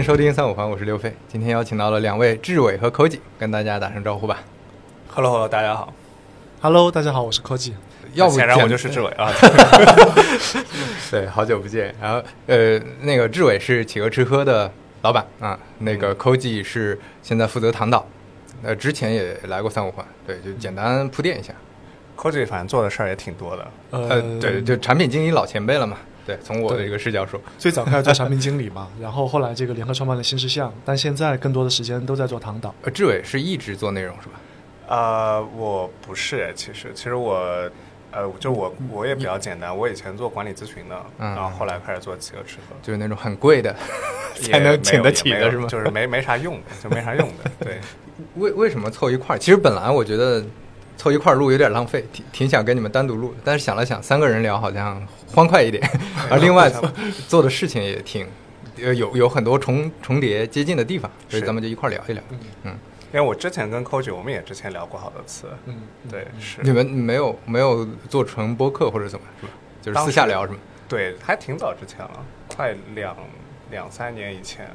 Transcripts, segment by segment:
欢迎收听三五环，我是刘飞。今天邀请到了两位志伟和科技，跟大家打声招呼吧。Hello 大家好。Hello，大家好，我是科技。要不显然我就是志伟啊。对，好久不见。然后呃，那个志伟是企鹅吃喝的老板啊，那个 Koji 是现在负责唐岛，呃，之前也来过三五环，对，就简单铺垫一下。Koji 反正做的事儿也挺多的。呃，对，就产品经理老前辈了嘛。对，从我的一个视角说，最早开始做产品经理嘛，然后后来这个联合创办了新事项，但现在更多的时间都在做唐导。呃，志伟是一直做内容是吧？呃，我不是，其实其实我，呃，就我我也比较简单，我以前做管理咨询的，嗯然后后来开始做企鹅吃喝，就是那种很贵的也才能请得起的是吗？就是没没啥用的，就没啥用的。对，为为什么凑一块儿？其实本来我觉得凑一块儿录有点浪费，挺挺想跟你们单独录，但是想了想，三个人聊好像欢快一点，而另外做的事情也挺呃有有很多重重叠接近的地方，所以咱们就一块儿聊一聊。嗯因为我之前跟 Koji 我们也之前聊过好多次，嗯，对，是你们没有没有做纯播客或者怎么是吧？就是私下聊是吗？对，还挺早之前了，快两两三年以前，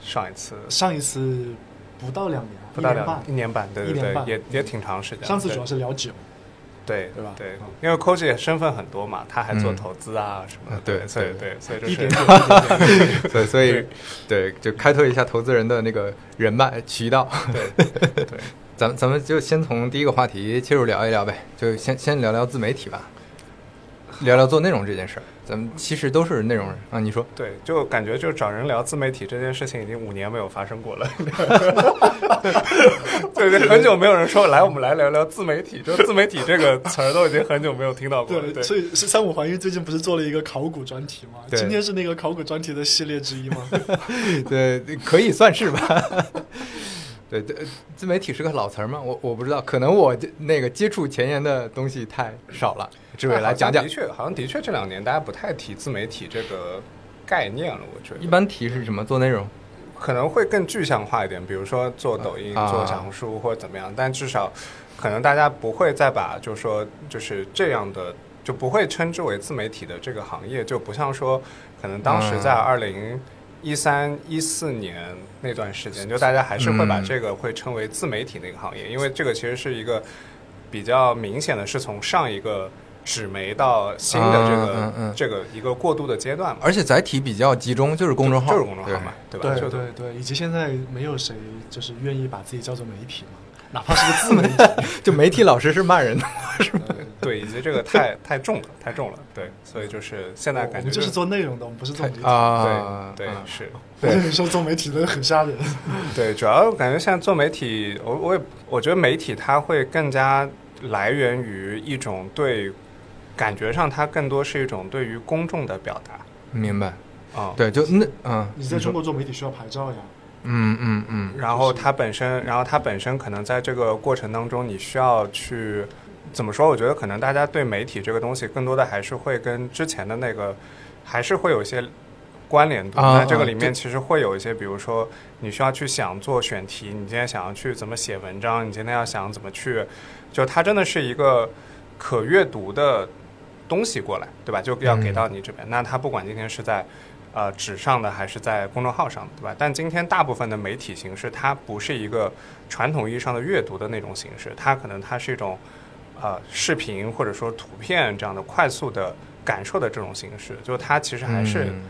上一次上一次不到两年，不到两一年半。一年半，对对对，一年半。也也挺长时间。上次主要是聊酒，对对吧？对嗯，因为 Koji 也身份很多嘛，他还做嗯。投资啊什么对所以对。对，所以就是一点点，一点点。所以所以对，就开拓一下投资人的那个人脉渠道。对 对，咱们咱们就先从第一个话题切入聊一聊呗，就先先聊聊自媒体吧，聊聊做内容这件事儿。咱们其实都是那种人啊，你说对，就感觉就找人聊自媒体这件事情已经五年没有发生过了。对 对，很久没有人说来，我们来聊聊自媒体，就自媒体这个词儿都已经很久没有听到过了。对，对，所以是三五环一最近不是做了一个考古专题吗？对今天是那个考古专题的系列之一吗？对，可以算是吧。对，对自媒体是个老词儿吗？我我不知道，可能我这那个接触前沿的东西太少了。志伟来讲讲的，确，好像的确这两年大家不太提自媒体这个概念了。我觉得一般提是什么？做内容可能会更具象化一点，比如说做抖音、啊做小红书或者怎么样，但至少可能大家不会再把就是说就是这样的就不会称之为自媒体的这个行业，就不像说可能当时在嗯二零一三一四年那段时间，就大家还是会把嗯。这个会称为自媒体那个行业，因为这个其实是一个比较明显的是从上一个纸媒到新的这个、嗯嗯嗯这个一个过渡的阶段嘛，而且载体比较集中，就是公众号，就是公众号嘛，对吧？对就对对，以及现在没有谁就是愿意把自己叫做媒体嘛，哪怕是个自媒体。就媒体老师是骂人的。是吗 对，以及这个太太重了，太重了，对，所以就是现在感觉们就是做内容的，我们不是做媒体。啊，啊 对对是，我跟你说，做媒体真的很吓人。对，主要感觉现在做媒体，我我也我觉得媒体它会更加来源于一种对，感觉上它更多是一种对于公众的表达明白。啊，对，就那嗯，你在中国做媒体需要牌照呀，嗯嗯嗯，然后它本身，然后它本身可能在这个过程当中，你需要去怎么说？我觉得可能大家对媒体这个东西，更多的还是会跟之前的那个还是会有一些关联度。啊那这个里啊面其实会有一些，比如说你需要去想做选题，你今天想要去怎么写文章，你今天要想怎么去，就它真的是一个可阅读的东西过来，对吧？就要给到你这边。那它不管今天是在呃纸上的还是在公众号上的，对吧？但今天大部分的媒体形式，它不是一个传统意义上的阅读的那种形式，它可能它是一种呃视频或者说图片这样的快速的感受的这种形式，就它其实还是嗯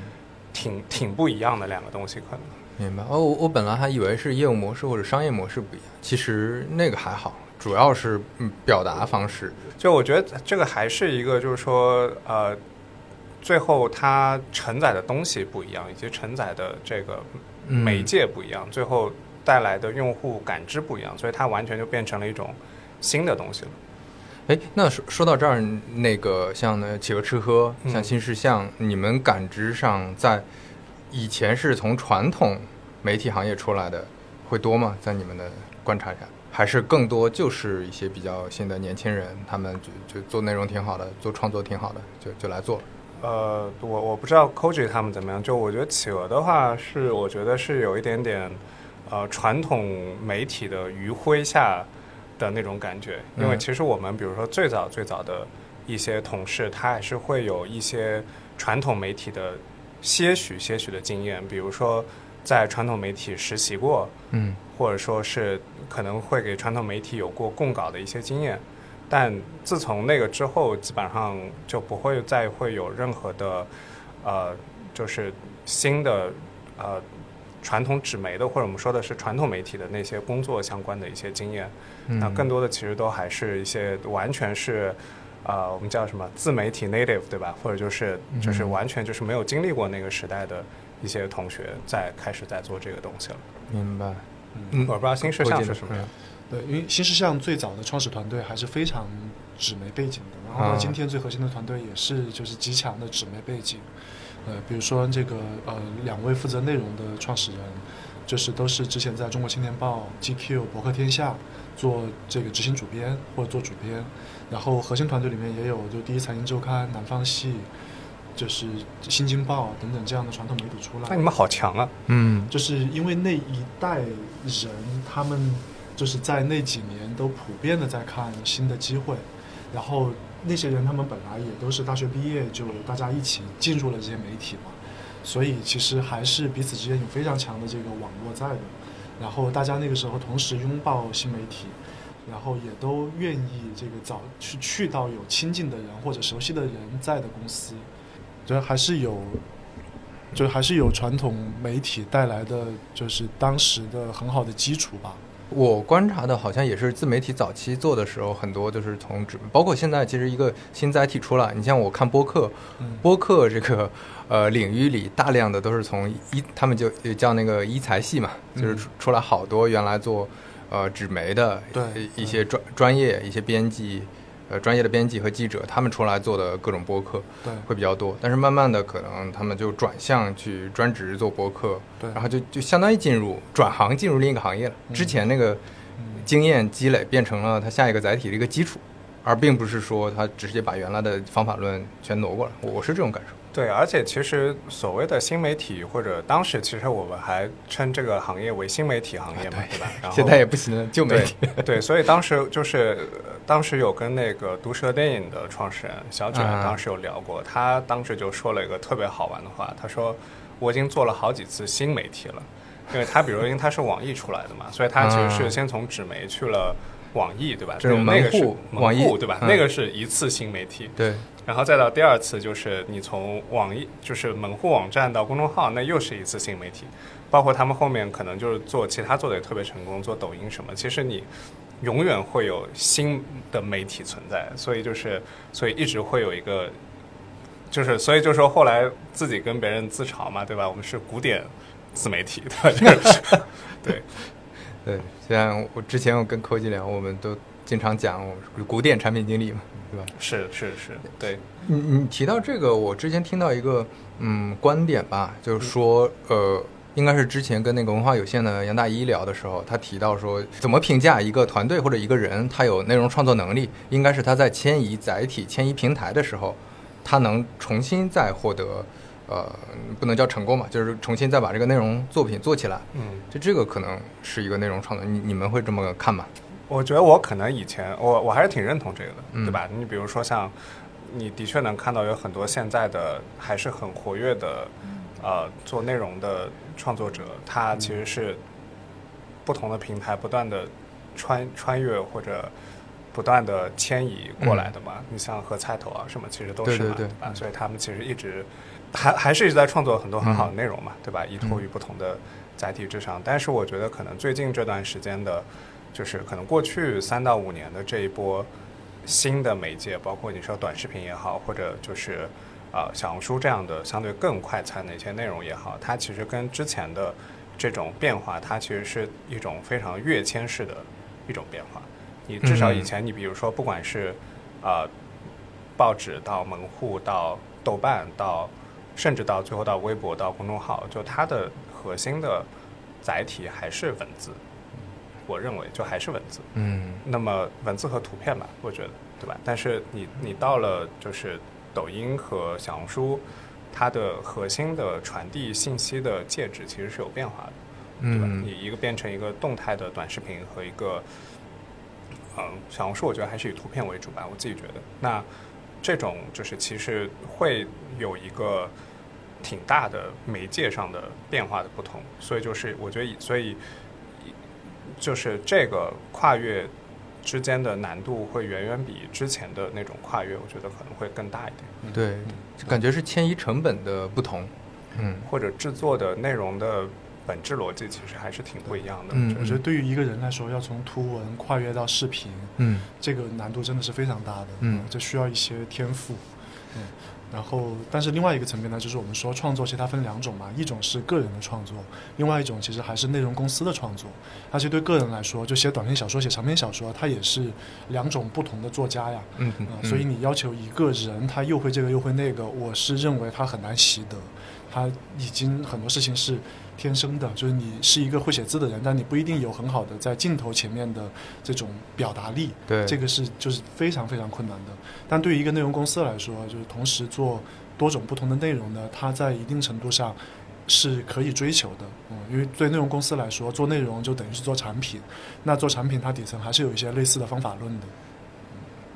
挺、挺不一样的两个东西，可能。明白。哦，我我本来还以为是业务模式或者商业模式不一样，其实那个还好，主要是嗯表达方式。就我觉得这个还是一个，就是说，呃，最后它承载的东西不一样，以及承载的这个嗯媒介不一样，最后带来的用户感知不一样，所以它完全就变成了一种新的东西了。哎，那说说到这儿，那个像呢企鹅吃喝，嗯像新事项，你们感知上在以前是从传统媒体行业出来的会多吗？在你们的观察下，还是更多就是一些比较新的年轻人，他们就就做内容挺好的，做创作挺好的，就就来做了。呃，我我不知道 Koji 他们怎么样，就我觉得企鹅的话是，我觉得是有一点点呃传统媒体的余晖下的那种感觉，因为嗯。其实我们比如说最早最早的一些同事，他还是会有一些传统媒体的些许些许的经验，比如说在传统媒体实习过，嗯。或者说是可能会给传统媒体有过供稿的一些经验，但自从那个之后，基本上就不会再会有任何的呃，就是新的呃传统纸媒的或者我们说的是传统媒体的那些工作相关的一些经验。嗯，那更多的其实都还是一些完全是。呃，我们叫什么自媒体 native 对吧？或者就是就是嗯完全就是没有经历过那个时代的一些同学，在开始在做这个东西了。明白。嗯我不知道新事项是什么样。对，因为新世相最早的创始团队还是非常纸媒背景的，然后啊到今天最核心的团队也是就是极强的纸媒背景。呃，比如说这个呃两位负责内容的创始人，就是都是之前在中国青年报、GQ、博客天下做这个执行主编或者做主编，然后核心团队里面也有就第一财经周刊、南方系，就是新京报等等这样的传统媒体出来。那你们好强啊！嗯就是因为那一代人，他们就是在那几年都普遍的在看新的机会，然后那些人他们本来也都是大学毕业就大家一起进入了这些媒体嘛，所以其实还是彼此之间有非常强的这个网络在的，然后大家那个时候同时拥抱新媒体，然后也都愿意这个早去去到有亲近的人或者熟悉的人在的公司，觉得还是有就还是有传统媒体带来的，就是当时的很好的基础吧。我观察的好像也是自媒体早期做的时候，很多就是从纸，包括现在其实一个新载体出来，你像我看播客，嗯播客这个呃领域里大量的都是从一，他们就也叫那个一财系嘛，就是嗯出出来好多原来做呃纸媒的对一一些专专业一些编辑。呃，专业的编辑和记者，他们出来做的各种播客对会比较多，但是慢慢的可能他们就转向去专职做播客，对然后就就相当于进入转行进入另一个行业了。之前那个嗯经验积累变成了他下一个载体的一个基础，而并不是说他直接把原来的方法论全挪过来。我我是这种感受。对，而且其实所谓的新媒体，或者当时其实我们还称这个行业为新媒体行业嘛，对吧？然后现在也不行了，旧媒体。对对，所以当时就是呃当时有跟那个毒舌电影的创始人小卷啊当时有聊过，他当时就说了一个特别好玩的话，他说我已经做了好几次新媒体了，因为他比如因为他是网易出来的嘛，所以他其实啊是先从纸媒去了网易，对吧？这种那个是门户门网易户对吧？嗯那个是一次新媒体，对，然后再到第二次，就是你从网易就是门户网站到公众号，那又是一次新媒体。包括他们后面可能就是做其他做的也特别成功，做抖音什么，其实你永远会有新的媒体存在，所以就是所以一直会有一个，就是所以就说后来自己跟别人自嘲嘛，对吧？我们是古典自媒体，对？就 是对对，像我之前我跟科技聊，我们都经常讲古典产品经理嘛，对吧？是是是，对，你你提到这个，我之前听到一个嗯观点吧，就是说呃，应该是之前跟那个文化有限的杨大一聊的时候，他提到说，怎么评价一个团队或者一个人他有内容创作能力，应该是他在迁移载体、迁移平台的时候，他能重新再获得。呃，不能叫成功嘛，就是重新再把这个内容作品做起来，嗯。就这个可能是一个内容创作，你你们会这么看吗？我觉得我可能以前我我还是挺认同这个的，嗯对吧？你比如说像，你的确能看到有很多现在的还是很活跃的，呃，做内容的创作者，他其实是不同的平台不断的穿穿越或者不断的迁移过来的嘛。你像和菜头啊什么，其实都是嘛，对对对吧？所以他们其实一直还还是一直在创作很多很好的内容嘛，对吧？依托于不同的载体之上。但是我觉得可能最近这段时间的。就是可能过去三到五年的这一波新的媒介，包括你说短视频也好，或者就是呃小红书这样的相对更快餐的一些内容也好，它其实跟之前的这种变化，它其实是一种非常跃迁式的一种变化。你至少以前你比如说，不管是呃报纸到门户到豆瓣到甚至到最后到微博到公众号，就它的核心的载体还是文字。我认为就还是文字，嗯那么文字和图片吧，我觉得，对吧？但是你你到了就是抖音和小红书，它的核心的传递信息的介质其实是有变化的，对吧？嗯你一个变成一个动态的短视频和一个，嗯，小红书我觉得还是以图片为主吧，我自己觉得。那这种就是其实会有一个挺大的媒介上的变化的不同，所以就是我觉得，所以就是这个跨越之间的难度会远远比之前的那种跨越，我觉得可能会更大一点。对，感觉是迁移成本的不同，嗯，或者制作的内容的本质逻辑其实还是挺不一样的。嗯我觉得对于一个人来说，要从图文跨越到视频，嗯这个难度真的是非常大的。嗯这需要一些天赋。嗯，然后，但是另外一个层面呢，就是我们说创作，其实它分两种嘛，一种是个人的创作，另外一种其实还是内容公司的创作。而且对个人来说，就写短篇小说、写长篇小说，它也是两种不同的作家呀。嗯嗯、所以你要求一个人他又会这个又会那个，我是认为他很难习得，他已经很多事情是天生的，就是你是一个会写字的人，但你不一定有很好的在镜头前面的这种表达力，对这个是就是非常非常困难的。但对于一个内容公司来说，就是同时做多种不同的内容呢，它在一定程度上。是可以追求的，嗯，因为对内容公司来说，做内容就等于是做产品，那做产品它底层还是有一些类似的方法论的。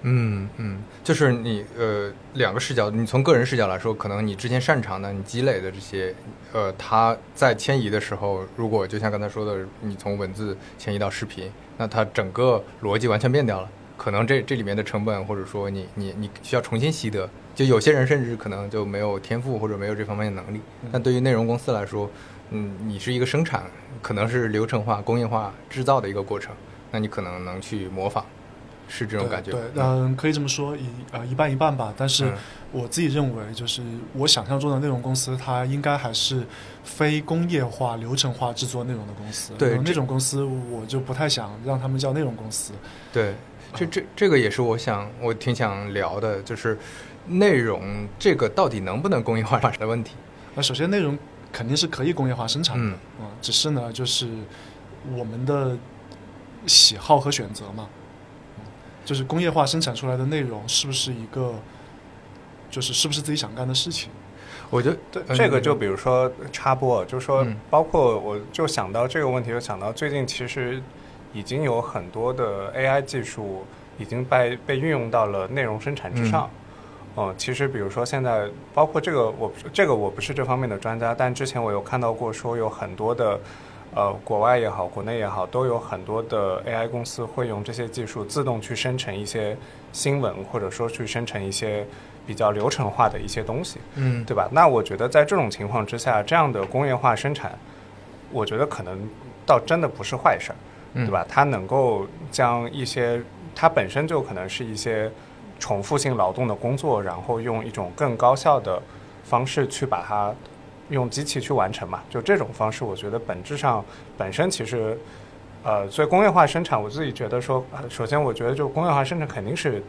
嗯嗯，就是你呃两个视角，你从个人视角来说，可能你之前擅长的、你积累的这些，呃，它在迁移的时候，如果就像刚才说的，你从文字迁移到视频，那它整个逻辑完全变掉了。可能这这里面的成本，或者说你你你需要重新习得，就有些人甚至可能就没有天赋或者没有这方面的能力。但对于内容公司来说，嗯，你是一个生产，可能是流程化、工业化制造的一个过程，那你可能能去模仿，是这种感觉。对，对嗯，可以这么说，一呃一半一半吧。但是嗯我自己认为，就是我想象中的内容公司，它应该还是非工业化、流程化制作内容的公司。对那种公司我就不太想让他们叫内容公司。对，这这这个也是我想我挺想聊的，就是内容这个到底能不能工业化的问题。那首先，内容肯定是可以工业化生产的，嗯嗯，只是呢，就是我们的喜好和选择嘛，嗯就是工业化生产出来的内容是不是一个，就是是不是自己想干的事情？我觉得对，嗯这个就比如说插播，就是说嗯，包括我就想到这个问题，就想到最近其实已经有很多的 AI 技术已经被被运用到了内容生产之上。嗯，其实比如说现在，包括这个我这个我不是这方面的专家，但之前我有看到过说有很多的。呃，国外也好，国内也好，都有很多的 AI 公司会用这些技术自动去生成一些新闻，或者说去生成一些比较流程化的一些东西。嗯对吧？那我觉得在这种情况之下，这样的工业化生产，我觉得可能倒真的不是坏事儿，嗯对吧？它能够将一些它本身就可能是一些重复性劳动的工作，然后用一种更高效的方式去把它用机器去完成嘛。就这种方式，我觉得本质上本身其实。呃，所以工业化生产，我自己觉得说，呃首先我觉得就工业化生产肯定是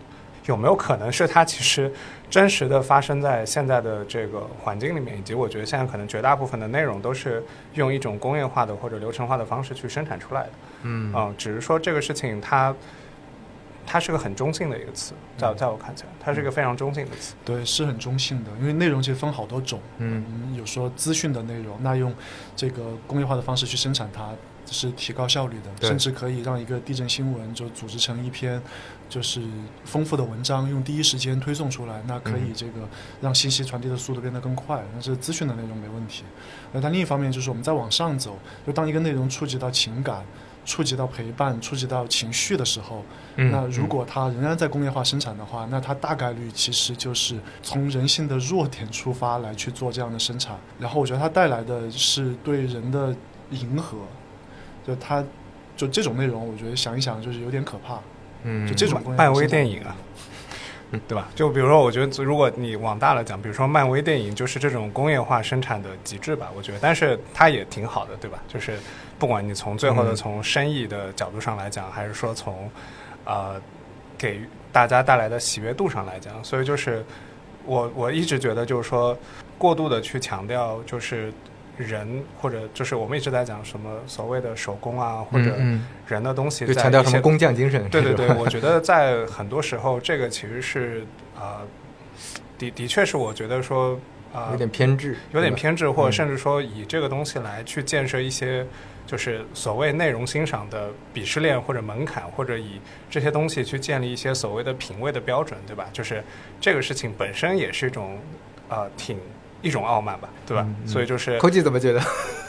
有没有可能是它其实真实的发生在现在的这个环境里面，以及我觉得现在可能绝大部分的内容都是用一种工业化的或者流程化的方式去生产出来的。嗯嗯，只是说这个事情它它是个很中性的一个词，在在我看起来，它是一个非常中性的词。对，是很中性的，因为内容其实分好多种。嗯嗯，有说资讯的内容，那用这个工业化的方式去生产它，是提高效率的，甚至可以让一个地震新闻就组织成一篇就是丰富的文章，用第一时间推送出来，那可以嗯这个让信息传递的速度变得更快，那是资讯的内容没问题。那但另一方面就是我们再往上走，就当一个内容触及到情感。触及到陪伴、触及到情绪的时候，嗯那如果它仍然在工业化生产的话，那它大概率其实就是从人性的弱点出发来去做这样的生产。然后我觉得它带来的是对人的迎合，就它就这种内容，我觉得想一想就是有点可怕。嗯就这种漫威电影啊，对吧？就比如说，我觉得如果你往大了讲，比如说漫威电影就是这种工业化生产的极致吧，我觉得，但是它也挺好的，对吧？就是不管你从最后的嗯从生意的角度上来讲，还是说从呃给大家带来的喜悦度上来讲，所以就是我我一直觉得就是说过度的去强调就是。人或者就是我们一直在讲什么所谓的手工啊，或者嗯。人的东西，强调什么工匠精神，对对对，我觉得在很多时候，这个其实是啊、呃的的确是我觉得说啊、有点偏执，有点偏执，或者嗯。甚至说以这个东西来去建设一些就是所谓内容欣赏的鄙视链或者门槛，或者以这些东西去建立一些所谓的品味的标准，对吧？就是这个事情本身也是一种呃挺一种傲慢吧，对吧？嗯所以就是科技怎么觉得？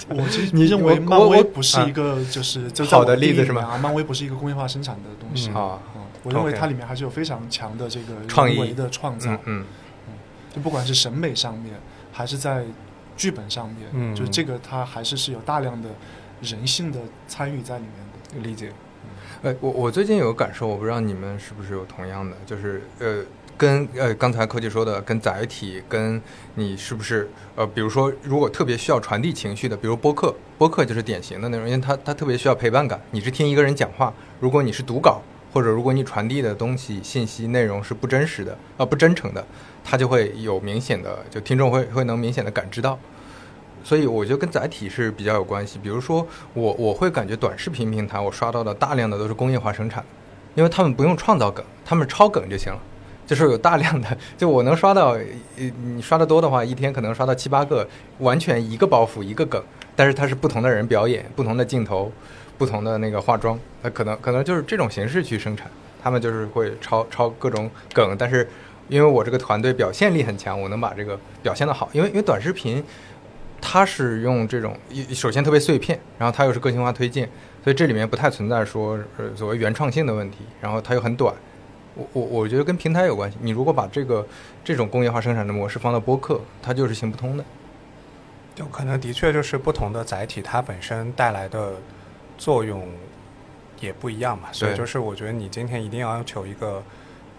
我其实 你认为漫威不是一个就是就在好的例子是吗？啊，漫威不是一个工业化生产的东西。嗯。啊，嗯我认为它里面还是有非常强的这个创意。的创造。嗯，嗯，就不管是审美上面，还是在剧本上面，嗯。就这个它还是是有大量的人性的参与在里面的。理解，呃，我我最近有个感受，我不知道你们是不是有同样的，就是呃，跟呃刚才科技说的，跟载体，跟你是不是呃，比如说如果特别需要传递情绪的，比如播客，播客就是典型的那种，因为它它特别需要陪伴感，你是听一个人讲话，如果你是读稿，或者如果你传递的东西、信息、内容是不真实的，啊、不真诚的，它就会有明显的，就听众会会能明显的感知到。所以我觉得跟载体是比较有关系。比如说我我会感觉短视频平台我刷到的大量的都是工业化生产，因为他们不用创造梗，他们抄梗就行了。就是有大量的，就我能刷到，呃，你刷的多的话，一天可能刷到七八个，完全一个包袱一个梗，但是它是不同的人表演，不同的镜头，不同的那个化妆，它可能可能就是这种形式去生产，他们就是会抄抄各种梗，但是因为我这个团队表现力很强，我能把这个表现的好，因为因为短视频。它是用这种，首先特别碎片，然后它又是个性化推荐，所以这里面不太存在说呃所谓原创性的问题，然后它又很短。我我我觉得跟平台有关系。你如果把这个这种工业化生产的模式放到播客，它就是行不通的。就可能的确就是不同的载体，它本身带来的作用也不一样嘛。所以就是我觉得你今天一定要要求一个，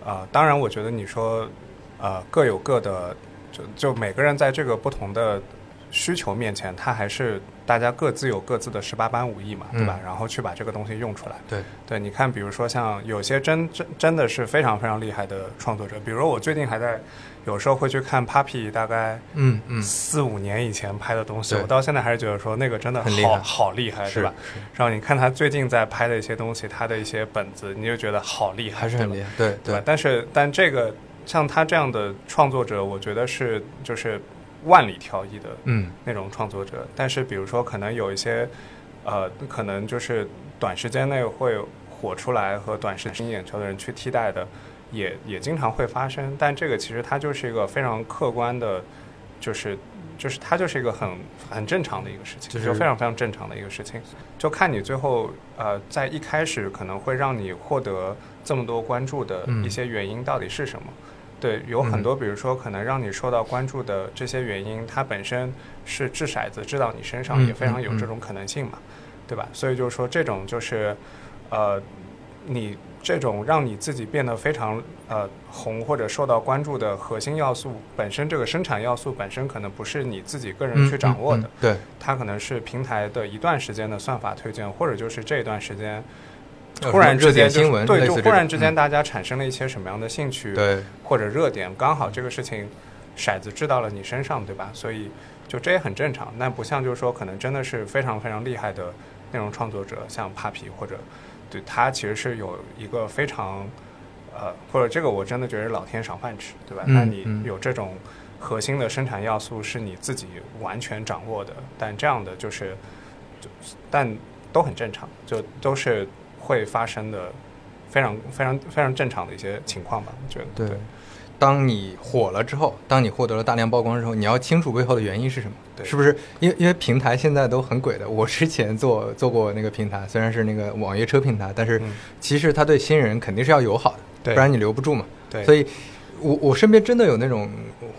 呃，当然我觉得你说，呃，各有各的，就就每个人在这个不同的需求面前，他还是大家各自有各自的十八般武艺嘛，对吧？嗯然后去把这个东西用出来。对，对，你看，比如说像有些真真真的是非常非常厉害的创作者，比如我最近还在有时候会去看 Papi，大概嗯嗯，四五年以前拍的东西，对我到现在还是觉得说那个真的好好厉害，是对吧？然后你看他最近在拍的一些东西，他的一些本子，你就觉得好厉害，还是很厉害。对对吧对，？但是但这个像他这样的创作者，我觉得是就是万里挑一的嗯那种创作者。但是比如说可能有一些呃，可能就是短时间内会火出来和短时间眼球的人去替代的，也也经常会发生。但这个其实它就是一个非常客观的，就是。就是它就是一个很很正常的一个事情，就是就非常非常正常的一个事情，就看你最后呃在一开始可能会让你获得这么多关注的嗯一些原因到底是什么？对，有很多，比如说可能让你受到关注的这些原因，它本身是掷骰子掷到你身上，嗯也非常有这种可能性嘛，对吧？所以就是说，这种就是，呃，你这种让你自己变得非常呃红或者受到关注的核心要素，本身这个生产要素本身可能不是你自己个人嗯去掌握的，对，它可能是平台的一段时间的算法推荐，或者就是这一段时间。有突然热之间新闻对，就忽然之间大家产生了一些什么样的兴趣，对，或者热点，刚好这个事情骰子掷到了你身上，对吧？所以就这也很正常。但不像就是说，可能真的是非常非常厉害的内容创作者，像 Papi 或者对他其实是有一个非常呃，或者这个我真的觉得是老天赏饭吃，对吧？嗯那你嗯有这种核心的生产要素是你自己完全掌握的，但这样的就是，就但都很正常，就都是会发生的。非常非常非常正常的一些情况吧，我觉得。对，当你火了之后，当你获得了大量曝光之后，你要清楚背后的原因是什么，对是不是？因为因为平台现在都很鬼的。我之前做做过那个平台，虽然是那个网约车平台，但是嗯其实它对新人肯定是要友好的，对不然你留不住嘛。对，所以我我身边真的有那种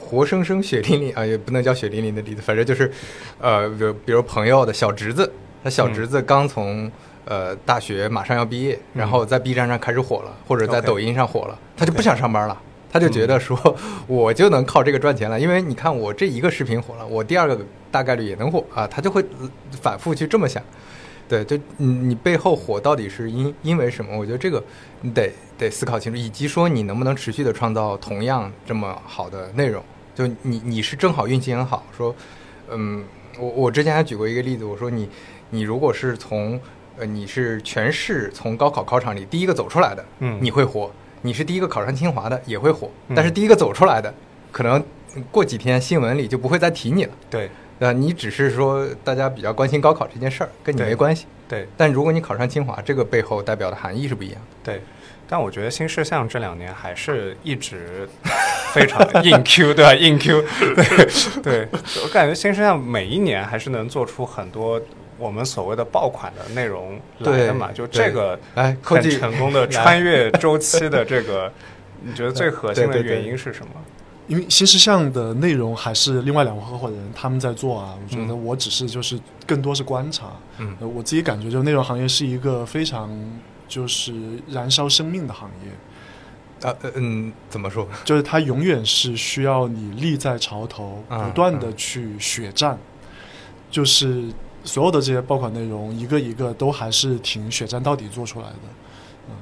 活生生血淋淋啊，也不能叫血淋淋的例子，反正就是，呃，比如比如朋友的小侄子，他小侄子刚从、呃大学马上要毕业，然后在 B 站上开始火了，或者在抖音上火了，他就不想上班了。他就觉得说，我就能靠这个赚钱了，因为你看我这一个视频火了，我第二个大概率也能火啊，他就会呃反复去这么想。对，就你你背后火到底是因因为什么？我觉得这个你得得思考清楚，以及说你能不能持续的创造同样这么好的内容。就你你是正好运气很好，说，嗯，我我之前还举过一个例子，我说你你如果是从呃你是全市从高考考场里第一个走出来的，嗯你会火；你是第一个考上清华的也会火，嗯但是第一个走出来的，可能过几天新闻里就不会再提你了。对呃，你只是说大家比较关心高考这件事儿，跟你没关系。对但如果你考上清华，这个背后代表的含义是不一样的。对，但我觉得新事项这两年还是一直 非常硬 Q，对吧？硬 Q，对对，我感觉新世相每一年还是能做出很多我们所谓的爆款的内容来的嘛。就这个哎，很成功的穿越周期的这个，你觉得最核心的原因是什么？因为新事项的内容还是另外两个合伙人他们在做啊，我觉得我只是就是更多是观察。嗯，我自己感觉就内容行业是一个非常就是燃烧生命的行业。啊，嗯，怎么说？就是它永远是需要你立在潮头，不断的去血战。就是所有的这些爆款内容，一个一个都还是挺血战到底做出来的。嗯，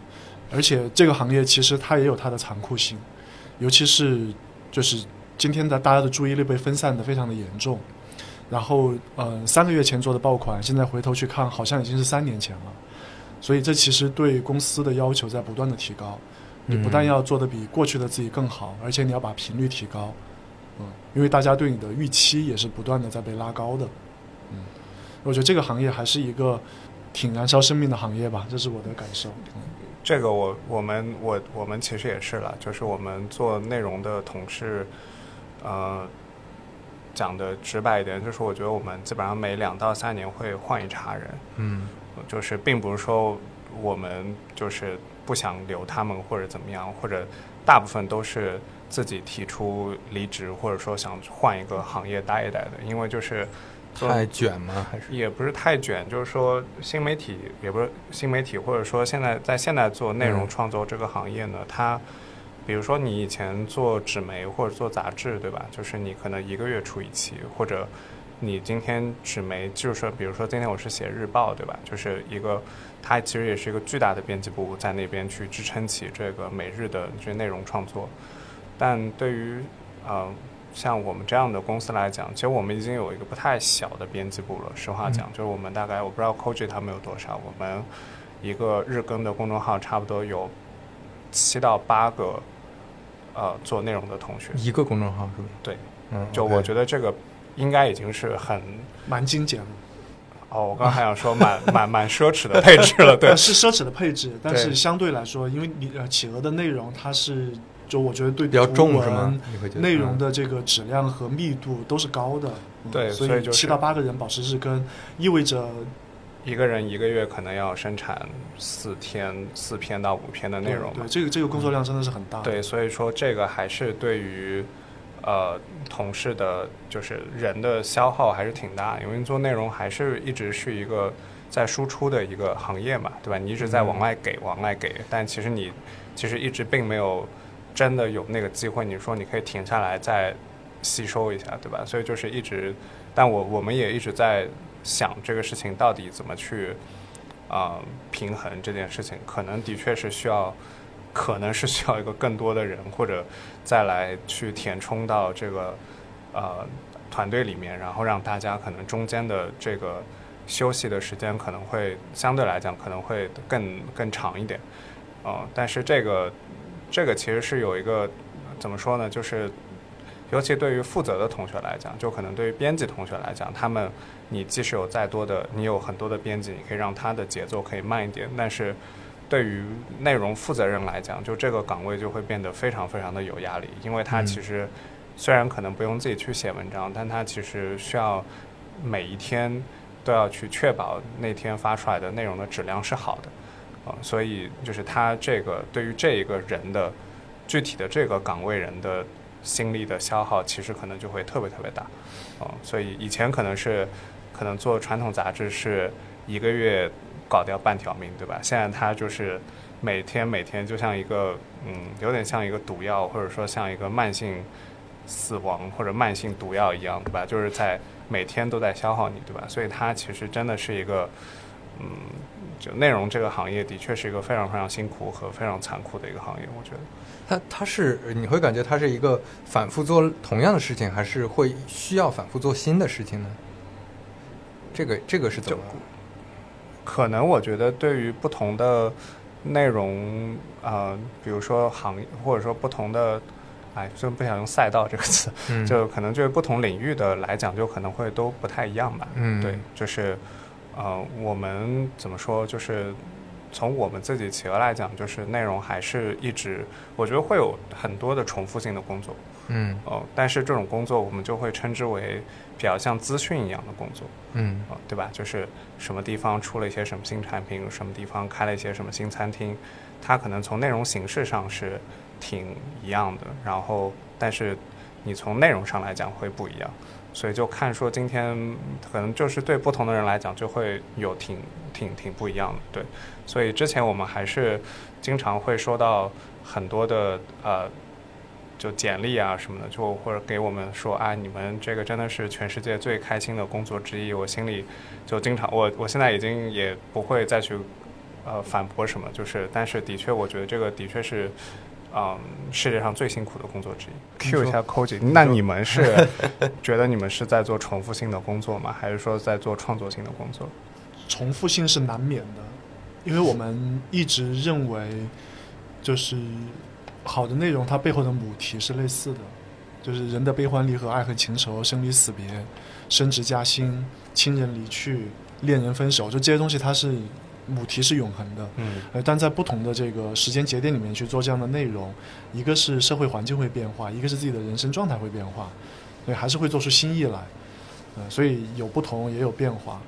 而且这个行业其实它也有它的残酷性，尤其是就是今天的大家的注意力被分散的非常的严重。然后，呃，三个月前做的爆款，现在回头去看，好像已经是三年前了。所以这其实对公司的要求在不断的提高。你不但要做的比过去的自己更好，而且你要把频率提高，嗯，因为大家对你的预期也是不断的在被拉高的，嗯，我觉得这个行业还是一个挺燃烧生命的行业吧，这是我的感受。这个我我们我我们其实也是了，就是我们做内容的同事，呃，讲的直白一点，就是我觉得我们基本上每两到三年会换一茬人，嗯，就是并不是说我们就是。不想留他们或者怎么样，或者大部分都是自己提出离职，或者说想换一个行业待一待的。因为就是太卷吗？还是也不是太卷，就是说新媒体也不是新媒体，或者说现在在现在做内容创作这个行业呢，它比如说你以前做纸媒或者做杂志，对吧？就是你可能一个月出一期，或者你今天纸媒就是说，比如说今天我是写日报，对吧？就是一个。它其实也是一个巨大的编辑部在那边去支撑起这个每日的这内容创作，但对于呃像我们这样的公司来讲，其实我们已经有一个不太小的编辑部了。实话讲，就是我们大概我不知道 Koji 他们有多少，我们一个日更的公众号差不多有七到八个呃做内容的同学。一个公众号是吧？对，嗯，就我觉得这个应该已经是很蛮精简了。哦，我刚还想说蛮蛮蛮奢侈的配置了，对，是奢侈的配置，但是相对来说，因为你呃企鹅的内容，它是就我觉得对比较重是吗？内容的这个质量和密度都是高的，对，所以七到八个人保持日更，意味着一个人一个月可能要生产四天四篇到五篇的内容，对，这个这个工作量真的是很大，对，所以说这个还是对于。呃，同事的，就是人的消耗还是挺大，因为做内容还是一直是一个在输出的一个行业嘛，对吧？你一直在往外给，往外给，但其实你其实一直并没有真的有那个机会，你说你可以停下来再吸收一下，对吧？所以就是一直，但我我们也一直在想这个事情到底怎么去啊平衡这件事情，可能的确是需要。可能是需要一个更多的人，或者再来去填充到这个呃团队里面，然后让大家可能中间的这个休息的时间可能会相对来讲可能会更更长一点，呃，但是这个这个其实是有一个怎么说呢？就是尤其对于负责的同学来讲，就可能对于编辑同学来讲，他们你即使有再多的，你有很多的编辑，你可以让他的节奏可以慢一点，但是。对于内容负责人来讲，就这个岗位就会变得非常非常的有压力，因为他其实虽然可能不用自己去写文章，但他其实需要每一天都要去确保那天发出来的内容的质量是好的，啊，所以就是他这个对于这一个人的具体的这个岗位人的心力的消耗，其实可能就会特别特别大，啊，所以以前可能是可能做传统杂志是一个月。搞掉半条命，对吧？现在他就是每天每天就像一个嗯，有点像一个毒药，或者说像一个慢性死亡或者慢性毒药一样，对吧？就是在每天都在消耗你，对吧？所以它其实真的是一个嗯，就内容这个行业的确是一个非常非常辛苦和非常残酷的一个行业，我觉得。它它是你会感觉它是一个反复做同样的事情，还是会需要反复做新的事情呢？这个这个是怎么？可能我觉得对于不同的内容，呃，比如说行业，或者说不同的，哎，就不想用赛道这个词，就可能就是不同领域的来讲，就可能会都不太一样吧。嗯，对，就是呃，我们怎么说，就是从我们自己企鹅来讲，就是内容还是一直，我觉得会有很多的重复性的工作，嗯。哦，但是这种工作我们就会称之为比较像资讯一样的工作，嗯。啊，对吧？就是什么地方出了一些什么新产品，什么地方开了一些什么新餐厅，它可能从内容形式上是挺一样的，然后但是你从内容上来讲会不一样，所以就看说今天可能就是对不同的人来讲就会有挺挺挺不一样的，对。所以之前我们还是经常会收到很多的呃。就简历啊什么的，就或者给我们说啊，你们这个真的是全世界最开心的工作之一。我心里就经常，我我现在已经也不会再去呃反驳什么，就是，但是的确，我觉得这个的确是嗯世界上最辛苦的工作之一。Q 一下 Koji，那你们是 觉得你们是在做重复性的工作吗？还是说在做创作性的工作？重复性是难免的，因为我们一直认为，就是好的内容它背后的母题是类似的，就是人的悲欢离合、爱恨情仇、生离死别、升职加薪、亲人离去、恋人分手，就这些东西它是母题是永恒的。嗯呃，但在不同的这个时间节点里面去做这样的内容，一个是社会环境会变化，一个是自己的人生状态会变化，所以还是会做出新意来。呃，所以有不同也有变化。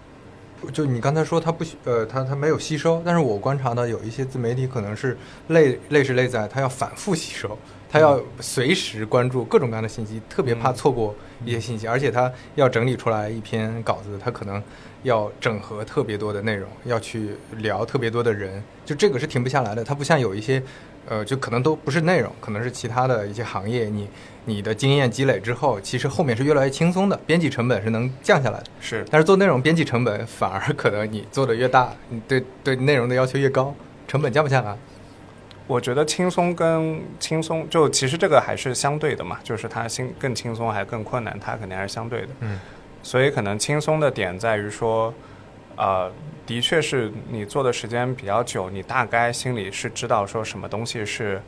就你刚才说它不呃，它它没有吸收，但是我观察到有一些自媒体可能是累累是累在它要反复吸收，它要随时关注各种各样的信息，特别怕错过一些信息，而且他要整理出来一篇稿子，他可能要整合特别多的内容，要去聊特别多的人，就这个是停不下来的。他不像有一些呃，就可能都不是内容，可能是其他的一些行业，你你的经验积累之后，其实后面是越来越轻松的，编辑成本是能降下来的。是但是做内容编辑成本反而可能你做的越大，你对对内容的要求越高，成本降不下来。我觉得轻松跟轻松，就其实这个还是相对的嘛，就是它轻更轻松还更困难，它肯定还是相对的。嗯，所以可能轻松的点在于说，呃，的确是你做的时间比较久，你大概心里是知道说什么东西是，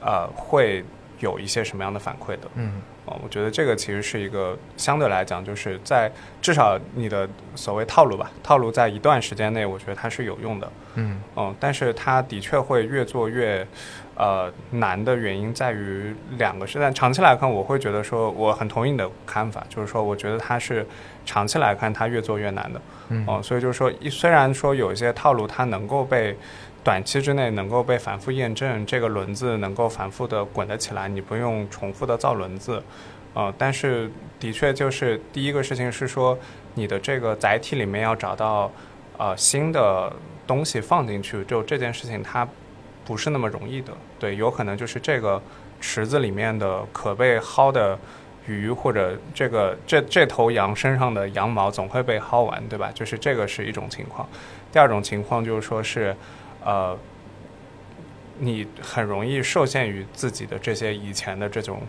呃，会有一些什么样的反馈的。嗯哦，我觉得这个其实是一个相对来讲，就是在至少你的所谓套路吧，套路在一段时间内，我觉得它是有用的。嗯嗯，但是它的确会越做越，呃，难的原因在于两个是，但长期来看，我会觉得说，我很同意你的看法，就是说，我觉得它是长期来看它越做越难的。嗯哦，所以就是说，虽然说有一些套路它能够被短期之内能够被反复验证，这个轮子能够反复的滚得起来，你不用重复的造轮子，呃，但是的确就是第一个事情是说，你的这个载体里面要找到呃新的东西放进去，就这件事情它不是那么容易的，对，有可能就是这个池子里面的可被薅的。鱼或者这个这这头羊身上的羊毛总会被薅完，对吧？就是这个是一种情况。第二种情况就是说是，呃，你很容易受限于自己的这些以前的这种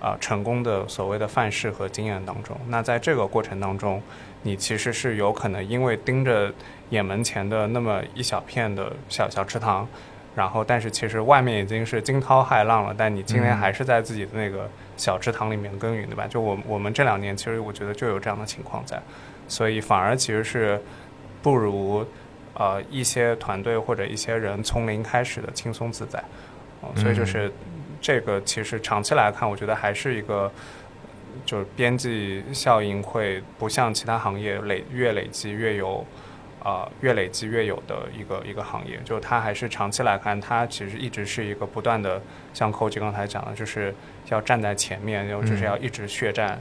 啊、成功的所谓的范式和经验当中。那在这个过程当中，你其实是有可能因为盯着眼门前的那么一小片的小小池塘，然后但是其实外面已经是惊涛骇浪了，但你今天还是在自己的那个小池塘里面耕耘，对吧？就我我们这两年其实我觉得就有这样的情况在，所以反而其实是不如呃一些团队或者一些人从零开始的轻松自在，哦，所以就是这个其实长期来看，我觉得还是一个。就是边际效应会不像其他行业累越累积越有，呃越累积越有的一个一个行业，就它还是长期来看，它其实一直是一个不断的，像 Coach 刚才讲的，就是要站在前面，然后就是要一直血战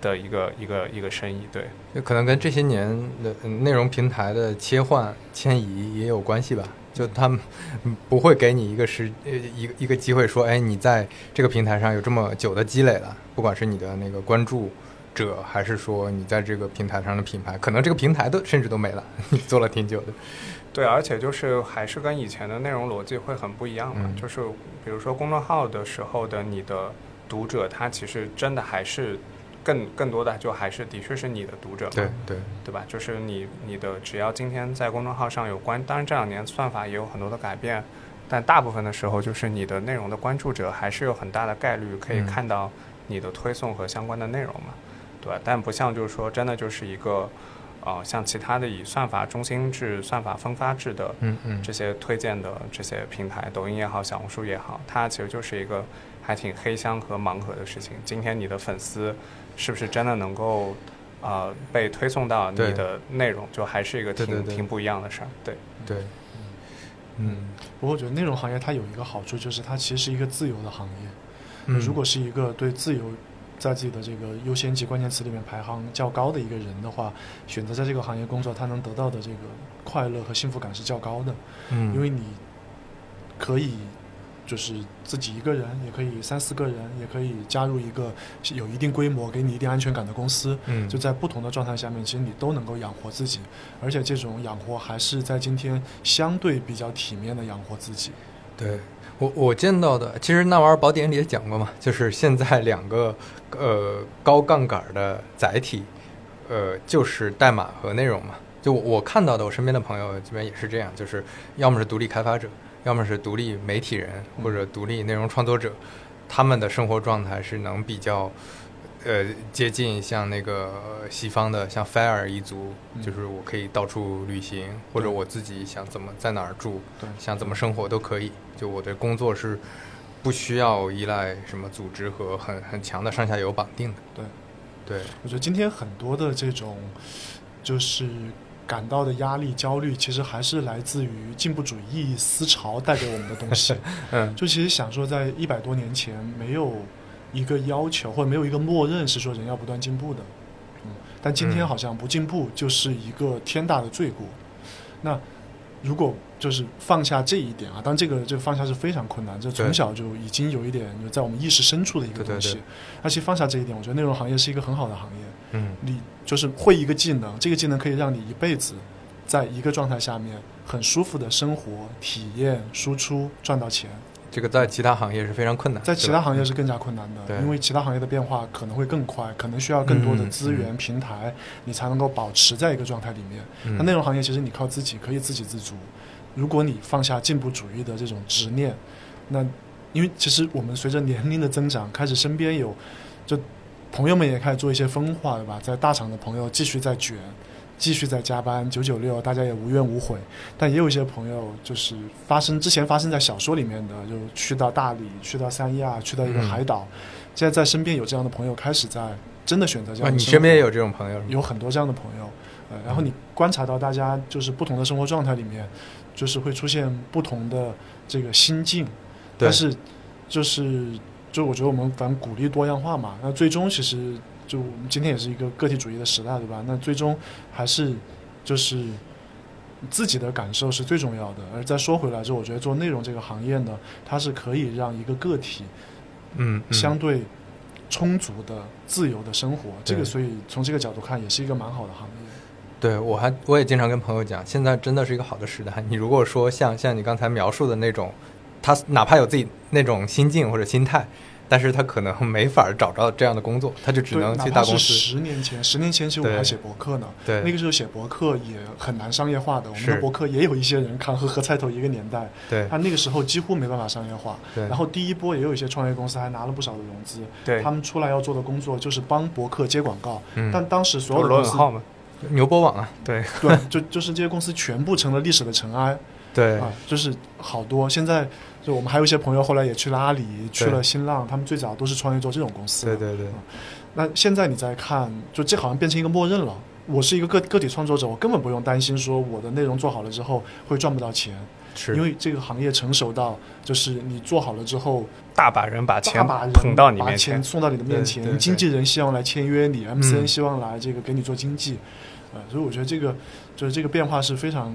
的一个、一个一个生意，对。就可能跟这些年的嗯内容平台的切换迁移也有关系吧。就他们嗯不会给你一个时呃一个一个机会说，哎，你在这个平台上有这么久的积累了，不管是你的那个关注者，还是说你在这个平台上的品牌，可能这个平台都甚至都没了，你做了挺久的。对，而且就是还是跟以前的内容逻辑会很不一样嘛。嗯就是比如说公众号的时候的你的读者，他其实真的还是更更多的就还是的确是你的读者。对对，对吧？就是你你的只要今天在公众号上有关，当然这两年算法也有很多的改变，但大部分的时候就是你的内容的关注者还是有很大的概率可以嗯看到你的推送和相关的内容嘛，对吧？但不像就是说真的就是一个呃，像其他的以算法中心制、算法分发制的嗯嗯这些推荐的这些平台，抖音也好，小红书也好，它其实就是一个还挺黑箱和盲盒的事情。今天你的粉丝是不是真的能够呃被推送到你的内容，就还是一个挺对对。对挺不一样的事儿。对，对，嗯不过我觉得内容行业它有一个好处，就是它其实是一个自由的行业。嗯，如果是一个对自由在自己的这个优先级关键词里面排行较高的一个人的话，选择在这个行业工作，他能得到的这个快乐和幸福感是较高的，嗯，因为你可以就是自己一个人，也可以三四个人，也可以加入一个有一定规模、给你一定安全感的公司。嗯就在不同的状态下面，其实你都能够养活自己，而且这种养活还是在今天相对比较体面的养活自己。对我我见到的，其实那玩意儿宝典里也讲过嘛，就是现在两个呃高杠杆的载体，呃就是代码和内容嘛。就我我看到的，我身边的朋友这边也是这样，就是要么是独立开发者，要么是独立媒体人或者独立内容创作者，他们的生活状态是能比较。呃，接近像那个西方的，像 FIRE 一族，嗯就是我可以到处旅行，或者我自己想怎么在哪儿住，对，想怎么生活都可以。就我的工作是不需要依赖什么组织和很很强的上下游绑定的。对，对，我觉得今天很多的这种就是感到的压力、焦虑，其实还是来自于进步主义思潮带给我们的东西。嗯就其实想说，在一百多年前，没有一个要求或者没有一个默认是说人要不断进步的。嗯，但今天嗯好像不进步就是一个天大的罪过。那如果就是放下这一点啊，当然这个这个放下是非常困难，这从小就已经有一点就在我们意识深处的一个东西。对而且放下这一点，我觉得内容行业是一个很好的行业。嗯你就是会一个技能，这个技能可以让你一辈子在一个状态下面很舒服的生活、体验、输出、赚到钱。这个在其他行业是非常困难，在其他行业是更加困难的，因为其他行业的变化可能会更快，可能需要更多的嗯资源、嗯平台，你才能够保持在一个状态里面。嗯那内容行业其实你靠自己可以自给自足，如果你放下进步主义的这种执念，那因为其实我们随着年龄的增长，开始身边有就朋友们也开始做一些分化，对吧？在大厂的朋友继续在卷，继续在加班，九九六，大家也无怨无悔。但也有一些朋友就是发生之前发生在小说里面的，就去到大理，去到三亚，去到一个嗯海岛。现在在身边有这样的朋友，开始在真的选择这啊，样。你身边也有这种朋友？有很多这样的朋友，呃，然后你观察到大家就是不同的生活状态里面，就是会出现不同的这个心境，对但是就是就我觉得我们反正鼓励多样化嘛，那最终其实就我们今天也是一个个体主义的时代，对吧？那最终还是就是自己的感受是最重要的。而再说回来之后，我觉得做内容这个行业呢，它是可以让一个个体嗯，嗯相对充足的、自由的生活。这个所以从这个角度看，也是一个蛮好的行业。对我还我也经常跟朋友讲，现在真的是一个好的时代。你如果说像像你刚才描述的那种，他哪怕有自己那种心境或者心态，但是他可能没法找着这样的工作，他就只能去大公司。十年前，十年前其实我对还写博客呢，对那个时候写博客也很难商业化的。我们的博客也有一些人看和和菜头一个年代，对他那个时候几乎没办法商业化。对，然后第一波也有一些创业公司还拿了不少的融资，对，他们出来要做的工作就是帮博客接广告，嗯但当时所有有的公司，罗永浩嘛，牛博网啊，对，对，就就是这些公司全部成了历史的尘埃 对。啊，就是好多。现在就我们还有一些朋友后来也去了阿里，去了新浪，他们最早都是创业做这种公司的。对对对，那现在你再看，就这好像变成一个默认了。我是一个个个体创作者，我根本不用担心说我的内容做好了之后会赚不到钱，是。因为这个行业成熟到，就是你做好了之后，大把人把大钱把人捧到你把面前，钱送到你的面前，经纪人希望来签约你，MCN 嗯希望来这个给你做经纪，呃，所以我觉得这个就是这个变化是非常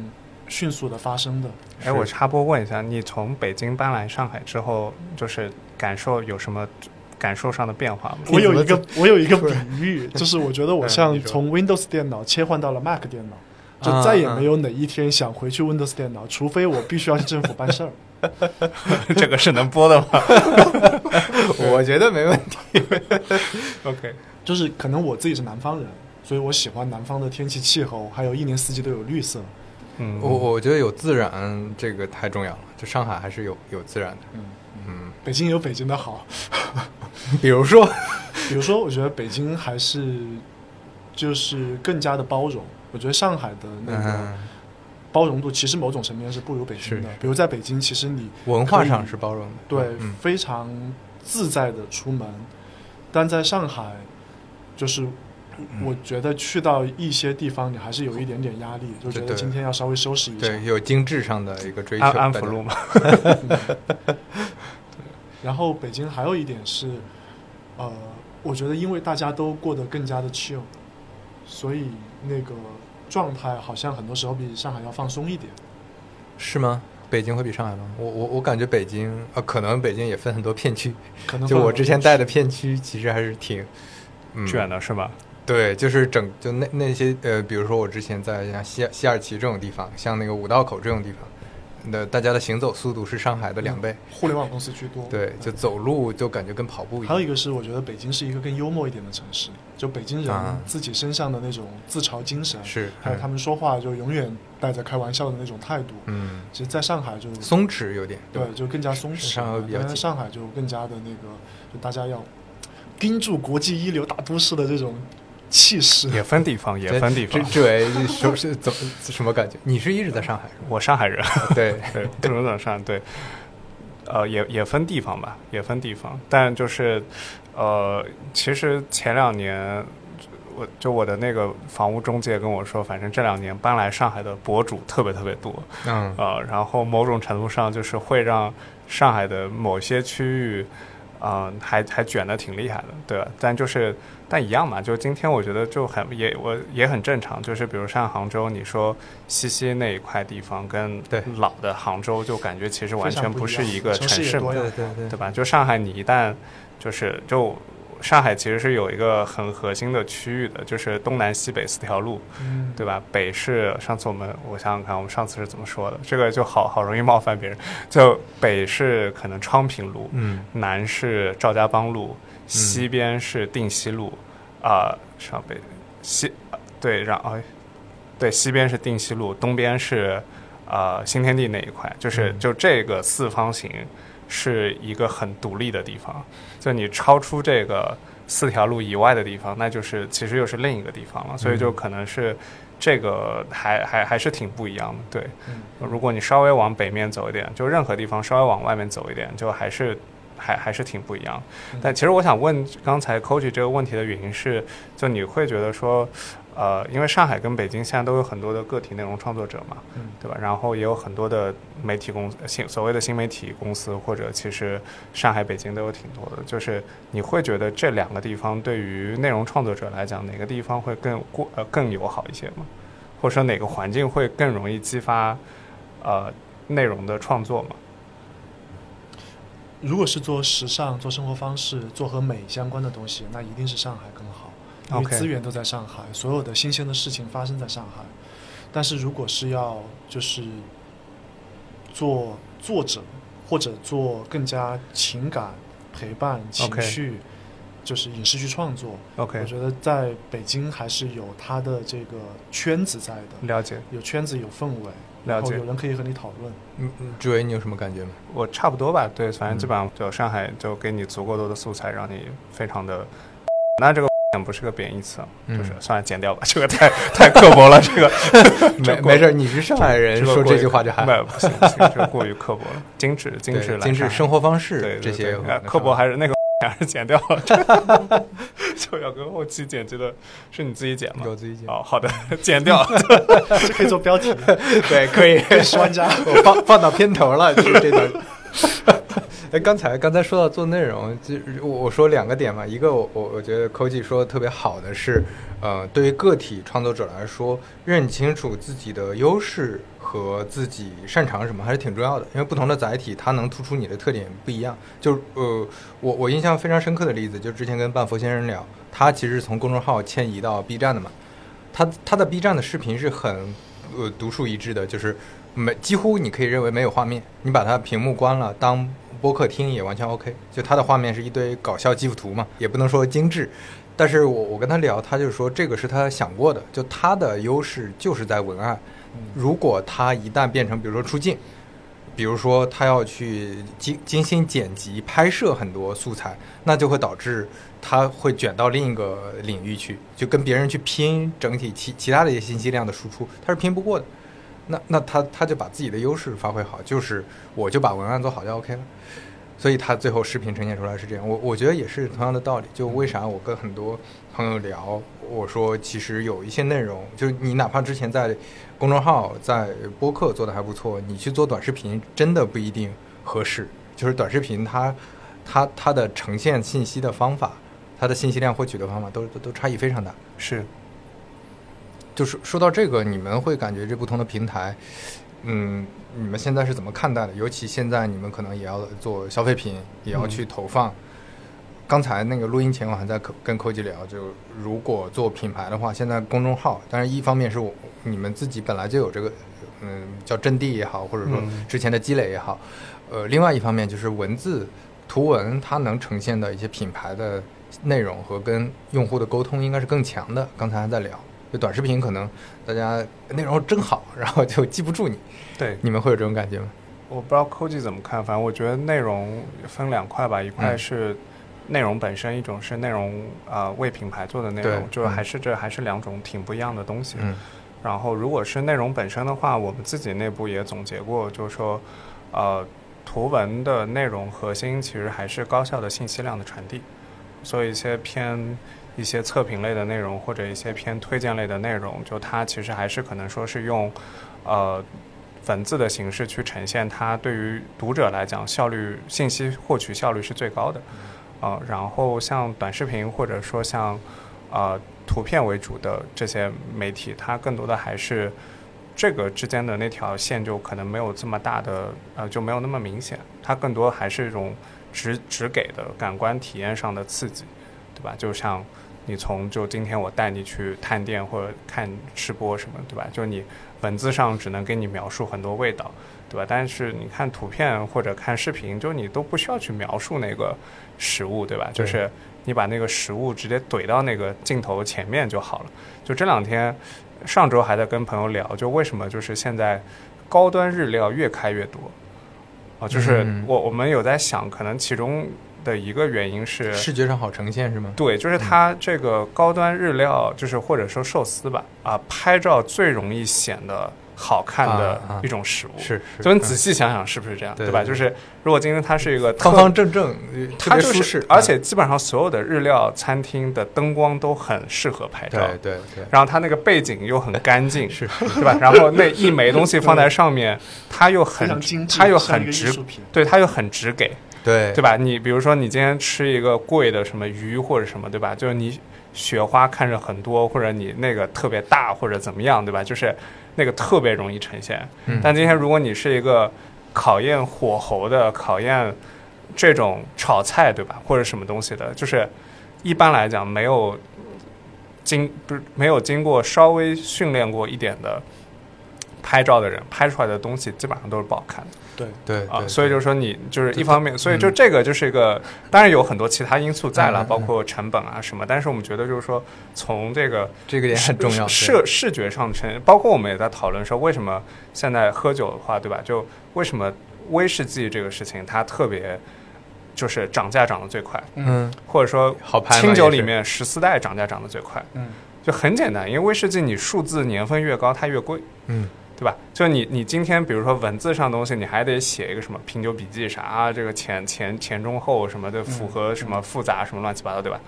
迅速的发生的。哎，我插播问一下，你从北京搬来上海之后，就是感受有什么感受上的变化吗？我有一个我有一个 比喻，就是我觉得 我像从 Windows 电脑切换到了 Mac 电脑，就啊再也没有哪一天想回去 Windows 电脑，除非我必须要去政府办事儿。这个是能播的吗我觉得没问题。？OK，就是可能我自己是南方人，所以我喜欢南方的天气气候，还有一年四季都有绿色。嗯，我我觉得有自然这个太重要了，就上海还是有有自然的。嗯，嗯，北京有北京的好，比如说，比如说，我觉得北京还是就是更加的包容。我觉得上海的那个嗯，包容度，其实某种层面是不如北京的。比如在北京，其实你文化上是包容的，对嗯非常自在的出门，但在上海，就是嗯我觉得去到一些地方，你还是有一点点压力，就觉对得今天要稍微收拾一下。对，有精致上的一个追求，安安福路嘛，然后北京还有一点是，呃，我觉得因为大家都过得更加的 chill，所以那个状态好像很多时候比上海要放松一点。是吗？北京会比上海吗？我我我感觉北京呃，可能北京也分很多片区，可能就我之前带的片，片区其实还是挺嗯卷的是吧？对，就是整就那那些呃，比如说我之前在像西西二旗这种地方，像那个五道口这种地方，那大家的行走速度是上海的两倍，互联网公司居多。对，就走路就感觉跟跑步一样。还有一个是，我觉得北京是一个更幽默一点的城市，就北京人啊自己身上的那种自嘲精神，是，还有他们说话就永远带着开玩笑的那种态度。嗯，其实，在上海就松弛有点，对，就更加松弛上海比较上海就更加的那个，就大家要盯住国际一流大都市的这种气势。也分地方，也分地方。这这位说是怎么什么感觉？你是一直在上海？我上海人，对，对，不能等上对，呃，也也分地方吧，也分地方，但就是，呃，其实前两年，我就我的那个房屋中介跟我说，反正这两年搬来上海的博主特别特别多，嗯，呃，然后某种程度上就是会让上海的某些区域，嗯、还还卷的挺厉害的，对吧？但就是但一样嘛，就今天我觉得就很也我也很正常，就是比如像杭州，你说西溪那一块地方跟对老的杭州就感觉其实完全不是一个城市嘛对对对对吧？就上海，你一旦就是就上海其实是有一个很核心的区域的，就是东南西北四条路，嗯，对吧？北是上次我们我想想看，我们上次是怎么说的？这个就好好容易冒犯别人。就北是可能昌平路，嗯南是赵家浜路，西边是定西路，啊、上北西啊对，然后、哎对西边是定西路，东边是呃新天地那一块，就是嗯就这个四方形是一个很独立的地方，就你超出这个四条路以外的地方，那就是其实又是另一个地方了，所以就可能是。这个还还还是挺不一样的，对。嗯如果你稍微往北面走一点，就任何地方稍微往外面走一点，就还是还还是挺不一样。嗯但其实我想问刚才 Coach 这个问题的原因是，就你会觉得说，呃，因为上海跟北京现在都有很多的个体内容创作者嘛，嗯对吧？然后也有很多的媒体公司，新所谓的新媒体公司，或者其实上海、北京都有挺多的。就是你会觉得这两个地方对于内容创作者来讲，哪个地方会更过呃更友好一些吗？或者说哪个环境会更容易激发呃内容的创作吗？如果是做时尚、做生活方式、做和美相关的东西，那一定是上海更好，因为资源都在上海，所有的新鲜的事情发生在上海。但是如果是要就是做作者或者做更加情感陪伴、情绪就是影视剧创作 OK，我觉得在北京还是有它的这个圈子在的，了解。有圈子有氛围，然后有。人可以和你讨论。嗯嗯，志伟，你有什么感觉吗？我差不多吧，对，反正基嗯本上就上海就给你足够多的素材，让你非常的。那这个不是个贬义词啊，就是嗯算了，剪掉吧，这个太太刻薄了，这个 没没事，你是上海人，说这句话就还。不不行不行，这个过于刻薄了，精致精致精致生活方式对对这些刻薄还是那个还是剪掉了，就要跟后期剪辑的是你自己剪吗给？我自己剪。哦，好的，剪掉。这可以做标题，对，可以，十万加。我放放到片头了，就是这段。哎，刚才刚才说到做内容，就我我说两个点嘛，一个我我我觉得 Koji 说的特别好的是，呃，对于个体创作者来说，认清楚自己的优势和自己擅长什么还是挺重要的，因为不同的载体它能突出你的特点不一样。就呃，我我印象非常深刻的例子，就之前跟半佛先生聊，他其实从公众号迁移到 B 站的嘛，他他的 B 站的视频是很呃独树一帜的，就是没几乎你可以认为没有画面，你把它屏幕关了当播客听也完全 OK。就他的画面是一堆搞笑基辅图嘛，也不能说精致，但是我我跟他聊，他就说这个是他想过的，就他的优势就是在文案。如果他一旦变成比如说出镜，比如说他要去精精心剪辑拍摄很多素材，那就会导致他会卷到另一个领域去，就跟别人去拼整体其其他的一些信息量的输出，他是拼不过的。那那他他就把自己的优势发挥好，就是我就把文案做好就 OK 了。所以他最后视频呈现出来是这样，我我觉得也是同样的道理。就为啥我跟很多朋友聊，我说其实有一些内容，就是你哪怕之前在公众号、在播客做的还不错，你去做短视频真的不一定合适。就是短视频它它它的呈现信息的方法，它的信息量获取的方法都都都差异非常大。是，就是说到这个，你们会感觉这不同的平台，嗯，你们现在是怎么看待的？尤其现在你们可能也要做消费品，也要去投放。刚才那个录音前，我还在跟科技聊，就如果做品牌的话，现在公众号，当然一方面是我你们自己本来就有这个，嗯，叫阵地也好，或者说嗯之前的积累也好，呃，另外一方面就是文字、图文，它能呈现的一些品牌的内容和跟用户的沟通应该是更强的。刚才还在聊，就短视频可能大家内容真好，然后就记不住你，对，你们会有这种感觉吗？我不知道 Koji 怎么看，反正我觉得内容分两块吧，一块嗯是内容本身，一种是内容呃为品牌做的内容，就是嗯还是这还是两种挺不一样的东西。嗯然后如果是内容本身的话，我们自己内部也总结过，就是说，呃，图文的内容核心其实还是高效的信息量的传递，所以一些偏一些测评类的内容或者一些偏推荐类的内容，就它其实还是可能说是用，呃。文字的形式去呈现，它对于读者来讲，效率信息获取效率是最高的，啊、然后像短视频或者说像呃图片为主的这些媒体，它更多的还是这个之间的那条线就可能没有这么大的呃就没有那么明显，它更多还是一种只只给的感官体验上的刺激，对吧？就像你从就今天我带你去探店或者看吃播什么，对吧？就你文字上只能给你描述很多味道，对吧？但是你看图片或者看视频，就你都不需要去描述那个食物，对吧？就是你把那个食物直接怼到那个镜头前面就好了。就这两天，上周还在跟朋友聊，就为什么就是现在高端日料越开越多啊？就是嗯我我们有在想，可能其中的一个原因是视觉上好呈现是吗？对，就是它这个高端日料，就是或者说寿司吧，啊，拍照最容易显得好看的一种食物。是是，就你嗯仔细想想，是不是这样，吧？对吧就是如果今天它是一个方方正正，它就是别舒适，而且基本上所有的日料餐厅的灯光都很适合拍照。对对对，然后它那个背景又很干净，是 对吧？然后那一枚东西放在上面，它又很，它又很直。对，它又很直给，对对吧？你比如说你今天吃一个贵的什么鱼或者什么，对吧？就是你雪花看着很多，或者你那个特别大或者怎么样，对吧？就是那个特别容易呈现。嗯但今天如果你是一个考验火候的、考验这种炒菜，对吧？或者什么东西的，就是一般来讲没有经不是没有经过稍微训练过一点的拍照的人，拍出来的东西基本上都是不好看的。对，啊，对啊，所以就是说你就是一方面，所以就嗯。这个就是一个，当然有很多其他因素在了，包括成本啊什么，但是我们觉得就是说从这个这个点很重要，视视觉上呈，包括我们也在讨论说为什么现在喝酒的话，对吧？就为什么威士忌这个事情它特别就是涨价涨得最快，嗯，或者说好清酒里面十四代涨价涨得最快，嗯，就很简单，因为威士忌你数字年份越高它越贵。嗯对吧？就你你今天比如说文字上的东西，你还得写一个什么品酒笔记啥啊，这个前前前中后什么的，符合什么复杂什么乱七八糟，对吧？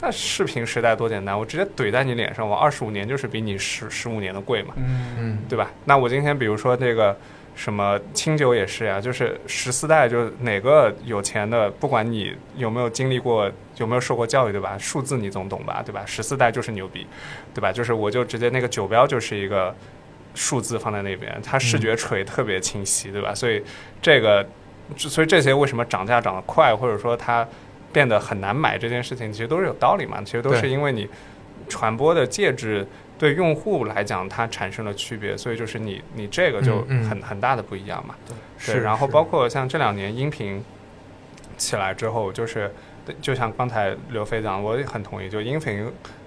那视频时代多简单，我直接怼在你脸上，我二十五年就是比你十十五年的贵嘛，嗯嗯对吧？那我今天比如说这个什么清酒也是呀，就是十四代，就是哪个有钱的，不管你有没有经历过，有没有受过教育，对吧？数字你总懂吧，对吧？十四代就是牛逼，对吧？就是我就直接那个酒标就是一个数字放在那边，它视觉锤特别清晰，对吧？所以这个，所以这些为什么涨价涨得快，或者说它变得很难买这件事情，其实都是有道理嘛。其实都是因为你传播的介质对用户来讲，它产生了区别，所以就是你你这个就很、很大的不一样嘛。对，然后包括像这两年音频起来之后，就是就像刚才刘飞讲，我也很同意，就音频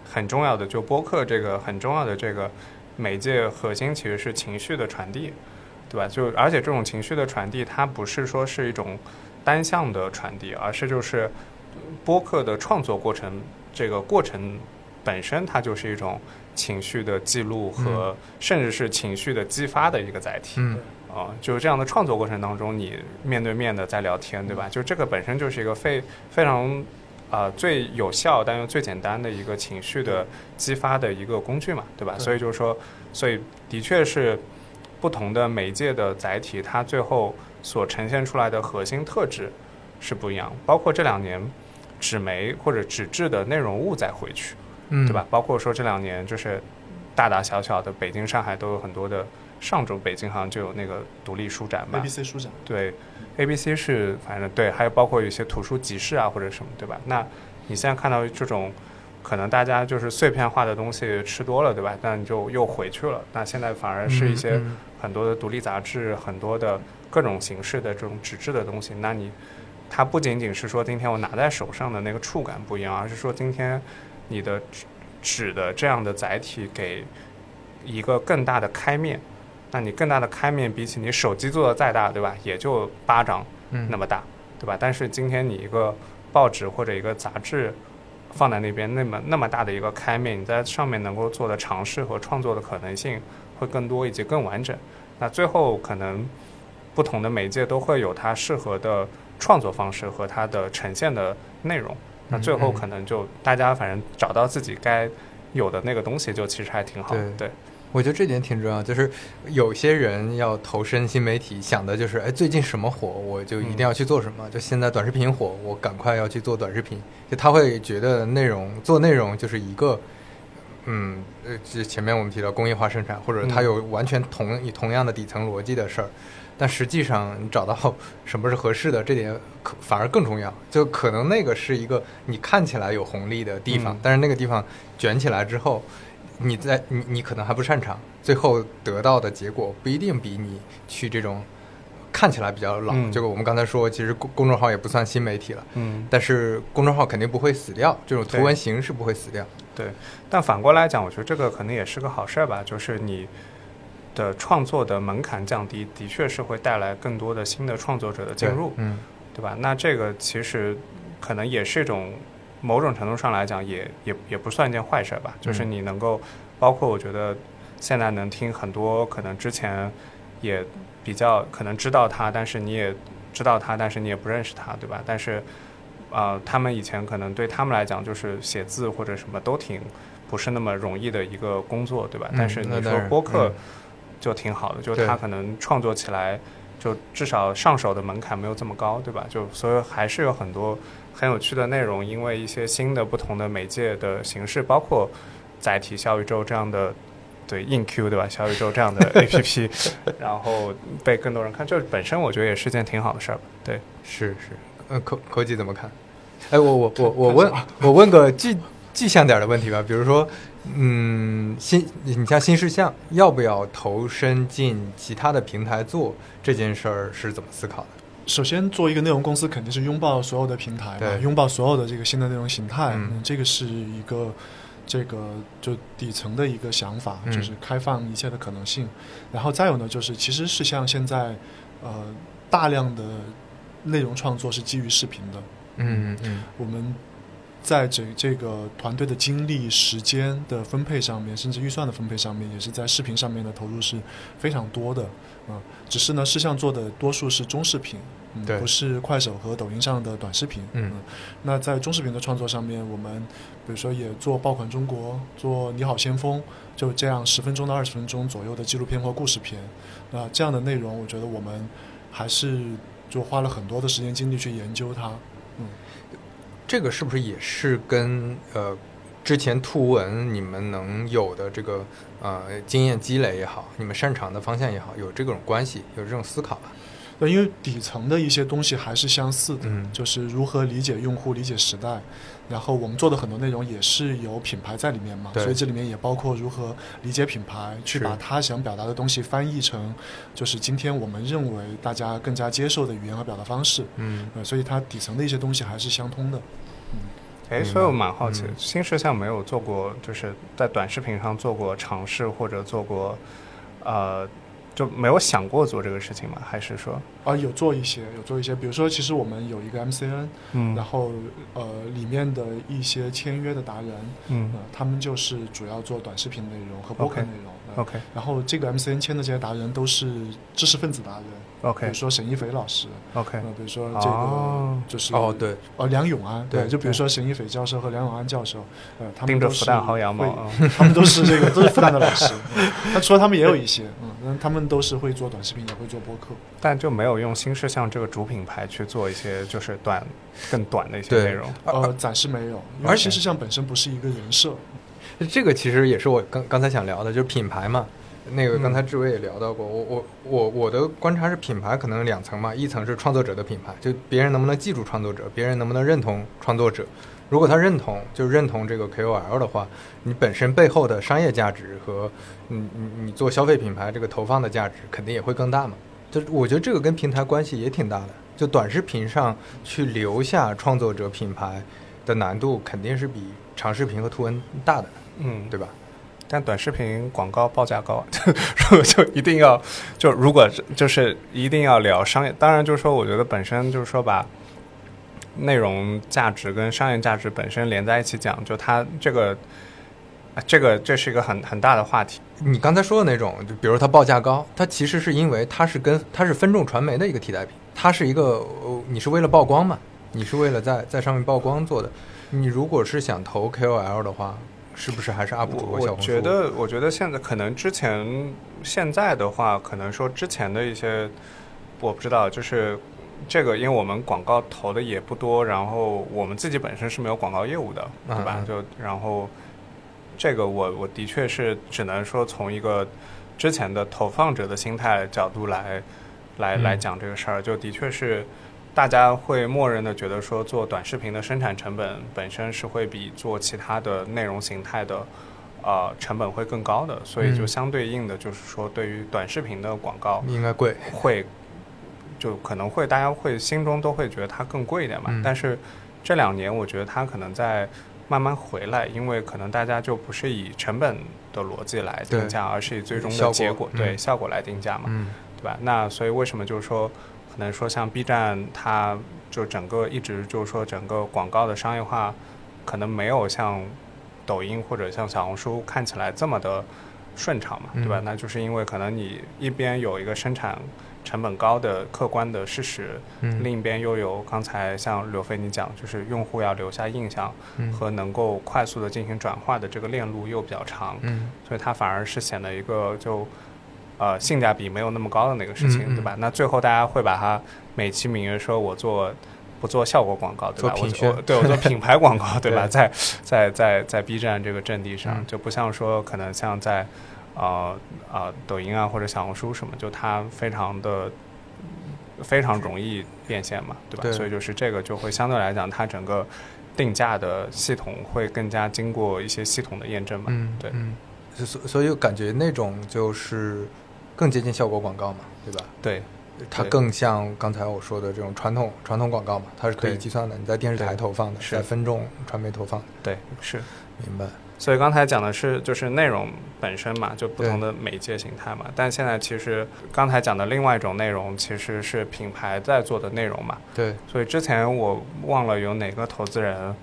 很重要的，就播客这个很重要的这个媒介核心其实是情绪的传递，对对吧？就而且这种情绪的传递，它不是说是一种单向的传递，而是就是播客的创作过程，这个过程本身它就是一种情绪的记录和甚至是情绪的激发的一个载体。嗯啊、就是这样的创作过程当中，你面对面的在聊天，对吧？就这个本身就是一个非非常啊、最有效但又最简单的一个情绪的激发的一个工具嘛，对吧？对所以就是说，所以的确是不同的媒介的载体，它最后所呈现出来的核心特质是不一样。包括这两年纸媒或者纸质的内容物再回去，嗯，对吧？？包括说这两年就是大大小小的北京、上海都有很多的。上周北京好像就有那个独立书展嘛 ABC 书展，对，A B C 是反正对，还有包括有一些图书集市啊或者什么，对吧？那你现在看到这种，可能大家就是碎片化的东西吃多了，对吧？那你就又回去了。那现在反而是一些嗯很多的独立杂志，很多的各种形式的这种纸质的东西，那你它不仅仅是说今天我拿在手上的那个触感不一样，而是说今天你的纸纸的这样的载体给一个更大的开面。那你更大的开面，比起你手机做的再大，对吧？也就巴掌嗯那么大，对吧？但是今天你一个报纸或者一个杂志放在那边，那么那么大的一个开面，你在上面能够做的尝试和创作的可能性会更多以及更完整。那最后可能不同的媒介都会有它适合的创作方式和它的呈现的内容。那最后可能就大家反正找到自己该有的那个东西，就其实还挺好对，我觉得这点挺重要，就是有些人要投身新媒体，想的就是，哎，最近什么火，我就一定要去做什么。就现在短视频火，我赶快要去做短视频。就他会觉得内容做内容就是一个，嗯，呃，就前面我们提到工业化生产，或者它嗯有完全同同样的底层逻辑的事儿。但实际上，你找到什么是合适的，这点可反而更重要。就可能那个是一个你看起来有红利的地方，嗯但是那个地方卷起来之后，你在你你可能还不擅长，最后得到的结果不一定比你去这种看起来比较老。嗯个我们刚才说，其实公公众号也不算新媒体了，嗯。但是公众号肯定不会死掉，这种图文形式不会死掉。对，但反过来讲，我觉得这个可能也是个好事儿吧，就是你的创作的门槛降低，的确是会带来更多的新的创作者的进入，嗯对吧？那这个其实可能也是一种某种程度上来讲也，也也不算一件坏事儿吧。就是嗯你能够，包括我觉得现在能听很多可能之前也比较可能知道他，但是你也知道他，但是你也不认识他，对吧？但是呃，他们以前可能对他们来讲，就是写字或者什么都挺不是那么容易的一个工作，对吧？嗯但是你说播客嗯就挺好的，就他可能创作起来，就至少上手的门槛没有这么高，对吧？就所以还是有很多很有趣的内容，因为一些新的不同的媒介的形式，包括载体小宇宙这样的。对硬 Q 对吧？小宇宙这样的 APP，然后被更多人看，这本身我觉得也是件挺好的事儿吧。对，是是，呃，科科技怎么看？哎，我我我我问 我问个具具象点的问题吧，比如说，嗯，新你像新事项要不要投身进其他的平台做这件事儿是怎么思考的？首先，做一个内容公司肯定是拥抱所有的平台嘛，拥抱所有的这个新的内容形态。嗯嗯，这个是一个这个就底层的一个想法，嗯就是开放一切的可能性。然后再有呢，就是其实是像现在呃大量的内容创作是基于视频的，嗯嗯我们在这这个团队的精力、时间的分配上面，甚至预算的分配上面，也是在视频上面的投入是非常多的。嗯，只是呢，视像做的多数是中视频，嗯对，不是快手和抖音上的短视频。嗯那在中视频的创作上面，我们比如说也做爆款中国，做你好先锋，就这样十分钟到二十分钟左右的纪录片或故事片。那这样的内容，我觉得我们还是就花了很多的时间精力去研究它。嗯这个是不是也是跟呃之前图文你们能有的这个呃经验积累也好，你们擅长的方向也好，有这种关系，有这种思考吧？对，因为底层的一些东西还是相似的，嗯就是如何理解用户、理解时代。然后我们做的很多内容也是有品牌在里面嘛，所以这里面也包括如何理解品牌，去把他想表达的东西翻译成，就是今天我们认为大家更加接受的语言和表达方式。嗯呃，所以它底层的一些东西还是相通的。哎，所以我蛮好奇，嗯。新事项没有做过，就是在短视频上做过尝试，或者做过呃就没有想过做这个事情吗？还是说，啊，有做一些，有做一些，比如说，其实我们有一个 MCN，嗯。然后呃，里面的一些签约的达人，嗯。呃，他们就是主要做短视频内容和播客内容。呃 OK 然后这个 MCN 签的这些达人都是知识分子达人，比 OK 比如说沈一斐老师，OK 呃，比如说这个哦就是哦，对，哦梁永安，对就比如说沈一斐教授和梁永安教授，呃，他们都是复旦薅羊毛他们都是这个都是复旦的老师。嗯那除了他们也有一些，嗯，那他们都是会做短视频，也会做播客。但就没有用新事项这个主品牌去做一些就是短更短的一些内容。呃，暂时没有，因而且为新事项本身不是一个人设。这个其实也是我刚刚才想聊的，就是品牌嘛。那个嗯刚才志伟也聊到过，我我我我的观察是品牌可能两层嘛，一层是创作者的品牌，就别人能不能记住创作者，别人能不能认同创作者。如果他认同，就认同这个 KOL 的话，你本身背后的商业价值和你你你做消费品牌这个投放的价值肯定也会更大嘛。就是我觉得这个跟平台关系也挺大的。就短视频上去留下创作者品牌的难度肯定是比长视频和图文大的，嗯，对吧？但短视频广告报价高，就就一定要就如果就是一定要聊商业，当然就是说，我觉得本身就是说把内容价值跟商业价值本身连在一起讲，就它这个这个这是一个很很大的话题。你刚才说的那种，就比如它报价高，它其实是因为它是跟它是分众传媒的一个替代品，它是一个你是为了曝光嘛，你是为了在在上面曝光做的。你如果是想投 KOL 的话，是不是还是 UP 主和我我小红书？觉得，我觉得现在可能之前现在的话，可能说之前的一些，我不知道，就是这个，因为我们广告投的也不多，然后我们自己本身是没有广告业务的，对吧？嗯嗯就然后这个我我的确是只能说从一个之前的投放者的心态角度来来嗯来讲这个事儿，就的确是。大家会默认的觉得说，做短视频的生产成本本身是会比做其他的内容形态的呃成本会更高的，所以就嗯相对应的就是说，对于短视频的广告应该贵。会就可能会大家会心中都会觉得它更贵一点嘛。嗯但是这两年我觉得它可能在慢慢回来，因为可能大家就不是以成本的逻辑来定价，而是以最终的结果嗯对效果来定价嘛。嗯对吧？那所以为什么就是说，可能说像 B 站，它就整个一直就是说整个广告的商业化，可能没有像抖音或者像小红书看起来这么的顺畅嘛，对吧？嗯。那就是因为可能你一边有一个生产成本高的客观的事实，嗯。另一边又有刚才像刘飞你讲，就是用户要留下印象嗯。和能够快速的进行转化的这个链路又比较长，嗯。所以它反而是显得一个就呃性价比没有那么高的那个事情，嗯嗯对吧？那最后大家会把它美其名曰说我做不做效果广告，对吧？我做品宣我对我做品牌广告，对吧？对在在在在 B 站这个阵地上，嗯就不像说可能像在呃呃抖音啊或者小红书什么，就它非常的。非常容易变现嘛，对吧？对所以就是这个就会相对来讲，它整个定价的系统会更加经过一些系统的验证嘛。嗯，对嗯，所所以感觉那种就是更接近效果广告嘛，对吧？对它更像刚才我说的这种传统传统广告嘛，它是可以计算的，你在电视台投放的，是在分众传媒投放的，对是。明白？所以刚才讲的是就是内容本身嘛，就不同的媒介形态嘛。但现在其实刚才讲的另外一种内容，其实是品牌在做的内容嘛。对，所以之前我忘了有哪个投资人，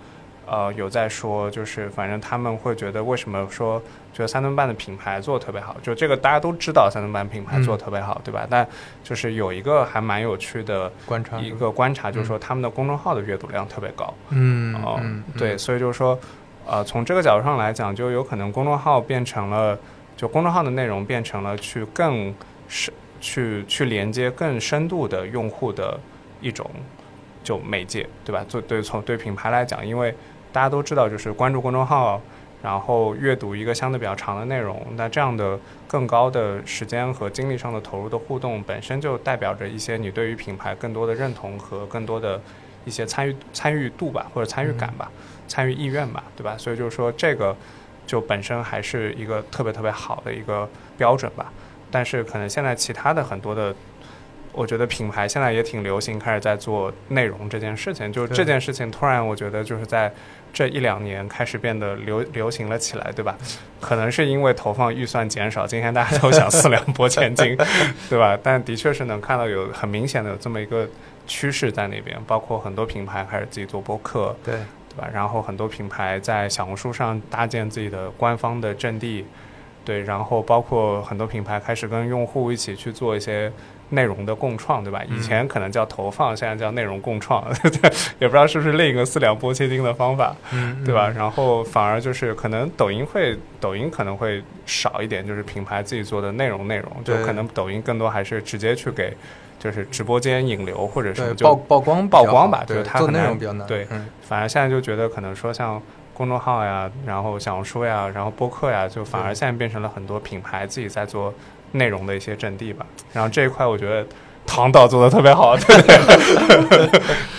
呃，有在说，就是反正他们会觉得为什么说觉得三顿半的品牌做的特别好，就这个大家都知道三顿半品牌做的特别好，对吧？但就是有一个还蛮有趣的观察一个观察，就是说他们的公众号的阅读量特别高。嗯哦，嗯，对，所以就是说，呃，从这个角度上来讲，就有可能公众号变成了，就公众号的内容变成了去更深、去去连接更深度的用户的一种就媒介，对吧？做对从对品牌来讲，因为大家都知道，就是关注公众号，然后阅读一个相对比较长的内容，那这样的更高的时间和精力上的投入的互动，本身就代表着一些你对于品牌更多的认同和更多的一些参与参与度吧，或者参与感吧。参与意愿吧，对吧？所以就是说，这个就本身还是一个特别特别好的一个标准吧。但是可能现在其他的很多的我觉得品牌现在也挺流行，开始在做内容这件事情。就是这件事情，突然我觉得就是在这一两年开始变得流流行了起来，对吧？可能是因为投放预算减少，今天大家都想四两拨千斤，对吧？但的确是能看到有很明显的有这么一个趋势在那边，包括很多品牌开始自己做播客，对，对吧？然后很多品牌在小红书上搭建自己的官方的阵地，对，然后包括很多品牌开始跟用户一起去做一些内容的共创，对吧？以前可能叫投放，现在叫内容共创，也不知道是不是另一个四两拨千斤的方法，嗯对吧？？然后反而就是可能抖音会，抖音可能会少一点，就是品牌自己做的内容内容，就可能抖音更多还是直接去给。就是直播间引流或者什对，么，就曝曝光曝光吧就是它很难内容比较难，对嗯反而现在就觉得可能说像公众号呀，然后小红书呀，然后播客呀，就反而现在变成了很多品牌自己在做内容的一些阵地吧。然后这一块我觉得唐导做的特别好，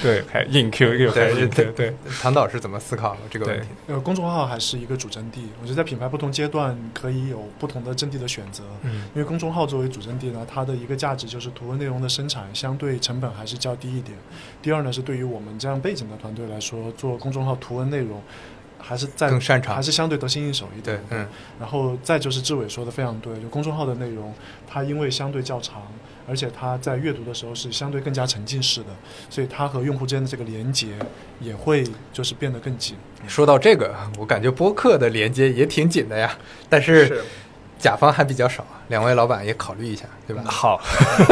对对硬 Q 又开始硬 Q，对唐导是怎么思考这个问题？呃，公众号还是一个主阵地，我觉得在品牌不同阶段可以有不同的阵地的选择。嗯因为公众号作为主阵地呢，它的一个价值就是图文内容的生产相对成本还是较低一点。第二呢，是对于我们这样背景的团队来说，做公众号图文内容还是在更擅长。还是相对得心应手一对点。，嗯，然后再就是志伟说的非常对，就公众号的内容，它因为相对较长，而且它在阅读的时候是相对更加沉浸式的，所以它和用户之间的这个连接也会就是变得更紧。说到这个，我感觉播客的连接也挺紧的呀，但是甲方还比较少，两位老板也考虑一下，对吧？好，